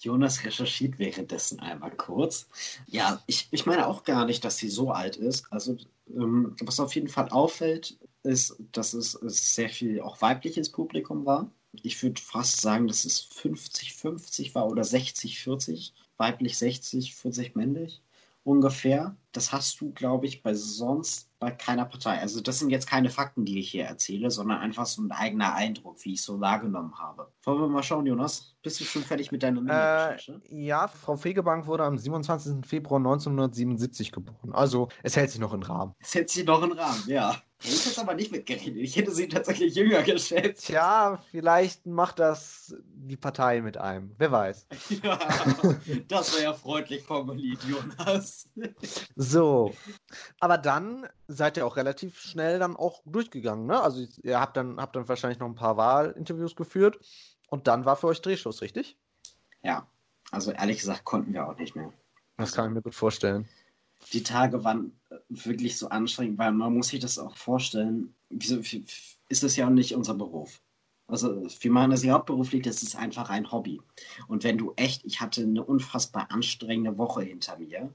Jonas recherchiert währenddessen einmal kurz. Ja, ich, ich meine auch gar nicht, dass sie so alt ist. Also, ähm, was auf jeden Fall auffällt, ist, dass es, es sehr viel auch weibliches Publikum war. Ich würde fast sagen, dass es 50-50 war oder 60-40. Weiblich 60, 40 männlich. ungefähr. Das hast du, glaube ich, bei sonst bei keiner Partei. Also das sind jetzt keine Fakten, die ich hier erzähle, sondern einfach so ein eigener Eindruck, wie ich so wahrgenommen habe. Wollen wir mal schauen, Jonas? Bist du schon fertig mit deiner äh, Ja, Frau Fegebank wurde am 27. Februar 1977 geboren. Also es hält sich noch in Rahmen. Es hält sich noch in Rahmen, ja. Ich hätte aber nicht mitgerechnet. Ich hätte sie tatsächlich jünger geschätzt. Tja, vielleicht macht das die Partei mit einem. Wer weiß. (laughs) Ja, das wäre ja freundlich formuliert, Jonas. So. Aber dann seid ihr auch relativ schnell dann auch durchgegangen, ne? Also ihr habt dann, habt dann wahrscheinlich noch ein paar Wahlinterviews geführt und dann war für euch Drehschluss, richtig? Ja. Also ehrlich gesagt konnten wir auch nicht mehr. Das kann ich mir gut vorstellen die Tage waren äh, wirklich so anstrengend, weil man muss sich das auch vorstellen, wieso ist das ja auch nicht unser Beruf. Also wir machen das ja hauptberuflich, das ist einfach ein Hobby. Und wenn du echt, ich hatte eine unfassbar anstrengende Woche hinter mir,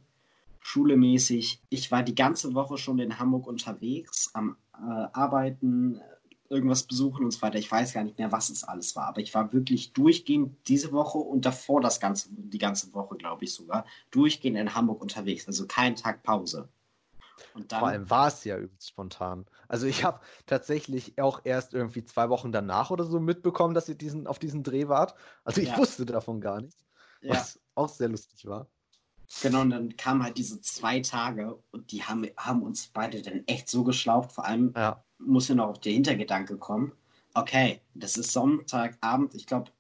schulemäßig. Ich war die ganze Woche schon in Hamburg unterwegs, am äh, Arbeiten, irgendwas besuchen und so weiter. Ich weiß gar nicht mehr, was es alles war, aber ich war wirklich durchgehend diese Woche und davor das ganze, die ganze Woche, glaube ich sogar, durchgehend in Hamburg unterwegs. Also kein Tag Pause. Dann, Vor allem war es ja übelst spontan. Also ich habe tatsächlich auch erst irgendwie zwei Wochen danach oder so mitbekommen, dass ihr diesen, auf diesen Dreh wart. Also ich ja. wusste davon gar nichts. Was ja. auch sehr lustig war. Genau, und dann kamen halt diese zwei Tage und die haben, haben uns beide dann echt so geschlaucht. Vor allem ja. muss ja noch auf der Hintergedanke kommen. Okay, das ist Sonntagabend, ich glaube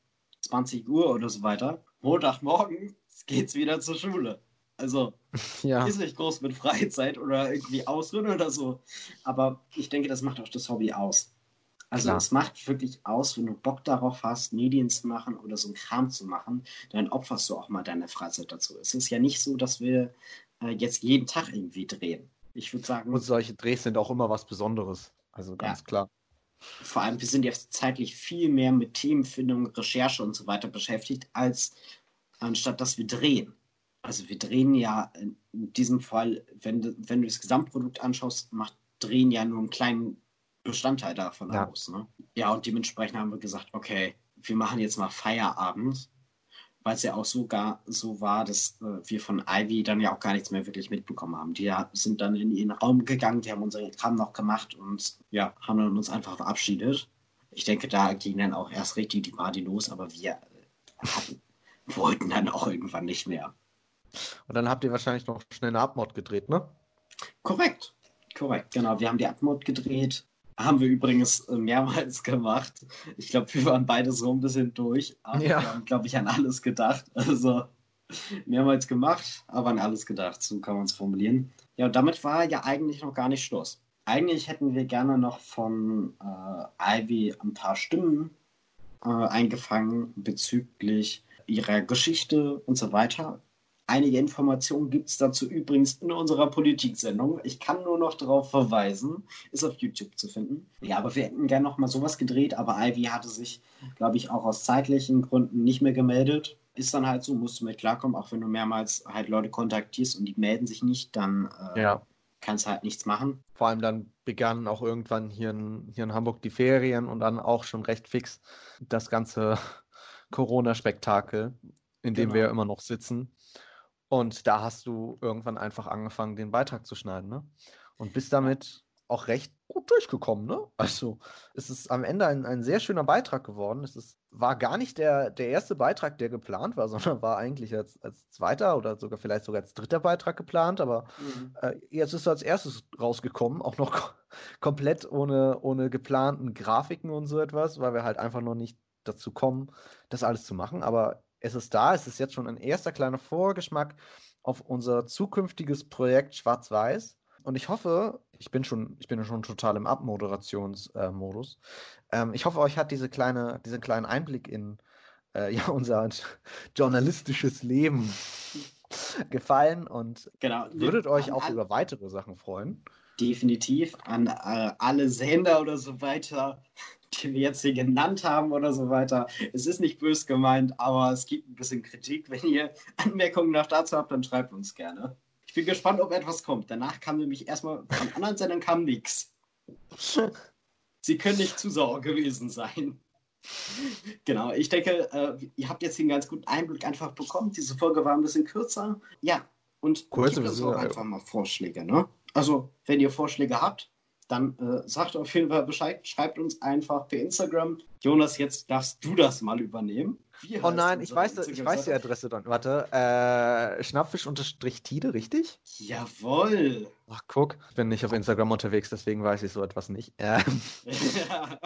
20 Uhr oder so weiter. Montagmorgen geht's wieder zur Schule. Also (laughs) ja. ist nicht groß mit Freizeit oder irgendwie Ausruhen oder so. Aber ich denke, das macht auch das Hobby aus. Also es macht wirklich aus, wenn du Bock darauf hast, Medien zu machen oder so einen Kram zu machen, dann opferst du auch mal deine Freizeit dazu. Es ist ja nicht so, dass wir äh, jetzt jeden Tag irgendwie drehen. Ich würde sagen. Und solche Drehs sind auch immer was Besonderes. Also ganz ja. klar. Vor allem, wir sind jetzt zeitlich viel mehr mit Themenfindung, Recherche und so weiter beschäftigt, als anstatt dass wir drehen. Also wir drehen ja in diesem Fall, wenn du, wenn du das Gesamtprodukt anschaust, macht Drehen ja nur einen kleinen Bestandteil davon ja. aus. Ne? Ja, und dementsprechend haben wir gesagt, okay, wir machen jetzt mal Feierabend, weil es ja auch sogar so war, dass äh, wir von Ivy dann ja auch gar nichts mehr wirklich mitbekommen haben. Die sind dann in ihren Raum gegangen, die haben unseren Kram noch gemacht und ja, haben dann uns einfach verabschiedet. Ich denke, da ging dann auch erst richtig die Party los, aber wir hatten, wollten dann auch irgendwann nicht mehr. Und dann habt ihr wahrscheinlich noch schnell eine Abmod gedreht, ne? Korrekt, korrekt, genau. Wir haben die Abmod gedreht haben wir übrigens äh, mehrmals gemacht. Ich glaube, wir waren beide so ein bisschen durch, aber ja. wir haben, glaube ich, an alles gedacht. (laughs) Also mehrmals gemacht, aber an alles gedacht, so kann man es formulieren. Ja, und damit war ja eigentlich noch gar nicht Schluss. Eigentlich hätten wir gerne noch von äh, Ivy ein paar Stimmen äh, eingefangen bezüglich ihrer Geschichte und so weiter. Einige Informationen gibt es dazu übrigens in unserer Politiksendung. Ich kann nur noch darauf verweisen. Ist auf YouTube zu finden. Ja, aber wir hätten gerne noch mal sowas gedreht, aber Ivy hatte sich, glaube ich, auch aus zeitlichen Gründen nicht mehr gemeldet. Ist dann halt so, musst du mit klarkommen, auch wenn du mehrmals halt Leute kontaktierst und die melden sich nicht, dann äh, ja. kannst du halt nichts machen. Vor allem dann begannen auch irgendwann hier in, hier in Hamburg die Ferien und dann auch schon recht fix das ganze (laughs) Corona-Spektakel, in dem genau. wir ja immer noch sitzen. Und da hast du irgendwann einfach angefangen, den Beitrag zu schneiden, ne? Und bist damit auch recht gut durchgekommen, ne? (laughs) Also es ist am Ende ein, ein sehr schöner Beitrag geworden. Es ist, war gar nicht der, der erste Beitrag, der geplant war, (laughs) sondern war eigentlich als, als zweiter oder sogar vielleicht sogar als dritter Beitrag geplant, aber mhm. äh, jetzt ist er als erstes rausgekommen, auch noch (laughs) komplett ohne, ohne geplanten Grafiken und so etwas, weil wir halt einfach noch nicht dazu kommen, das alles zu machen. Aber es ist da, es ist jetzt schon ein erster kleiner Vorgeschmack auf unser zukünftiges Projekt Schwarz-Weiß. Und ich hoffe, ich bin schon, ich bin schon total im Abmoderationsmodus. Äh, ähm, ich hoffe, euch hat diese kleine, diesen kleinen Einblick in äh, (laughs) ja, unser journalistisches Leben gefallen und genau. würdet euch auch über weitere Sachen freuen. Definitiv an äh, alle Sender oder so weiter die wir jetzt hier genannt haben oder so weiter. Es ist nicht bös gemeint, aber es gibt ein bisschen Kritik. Wenn ihr Anmerkungen noch dazu habt, dann schreibt uns gerne. Ich bin gespannt, ob etwas kommt. Danach kam nämlich erstmal von anderen Sendern kam nichts. (laughs) Sie können nicht zu sauer gewesen sein. Genau, ich denke, äh, ihr habt jetzt einen ganz guten Einblick einfach bekommen. Diese Folge war ein bisschen kürzer. Ja, Und cool, gebt uns auch einfach mal Vorschläge. Ne? Also, wenn ihr Vorschläge habt, dann äh, sagt auf jeden Fall Bescheid. Schreibt uns einfach per Instagram. Jonas, jetzt darfst du das mal übernehmen. oh nein, ich weiß, ich weiß die Adresse dann. Warte, äh, Schnappfisch-Tide, richtig? Jawoll. Ach, guck, ich bin nicht auf Instagram unterwegs, deswegen weiß ich so etwas nicht. Ähm. (laughs)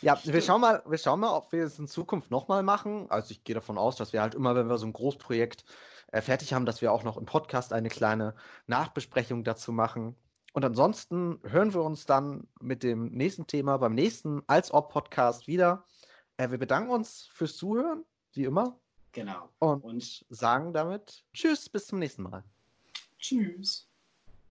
Ja, wir schauen mal, wir schauen mal, ob wir es in Zukunft nochmal machen. Also ich gehe davon aus, dass wir halt immer, wenn wir so ein Großprojekt äh, fertig haben, dass wir auch noch im Podcast eine kleine Nachbesprechung dazu machen. Und ansonsten hören wir uns dann mit dem nächsten Thema beim nächsten Als Ob Podcast wieder. Äh, wir bedanken uns fürs Zuhören, wie immer. Genau. Und, und sagen damit Tschüss, bis zum nächsten Mal. Tschüss.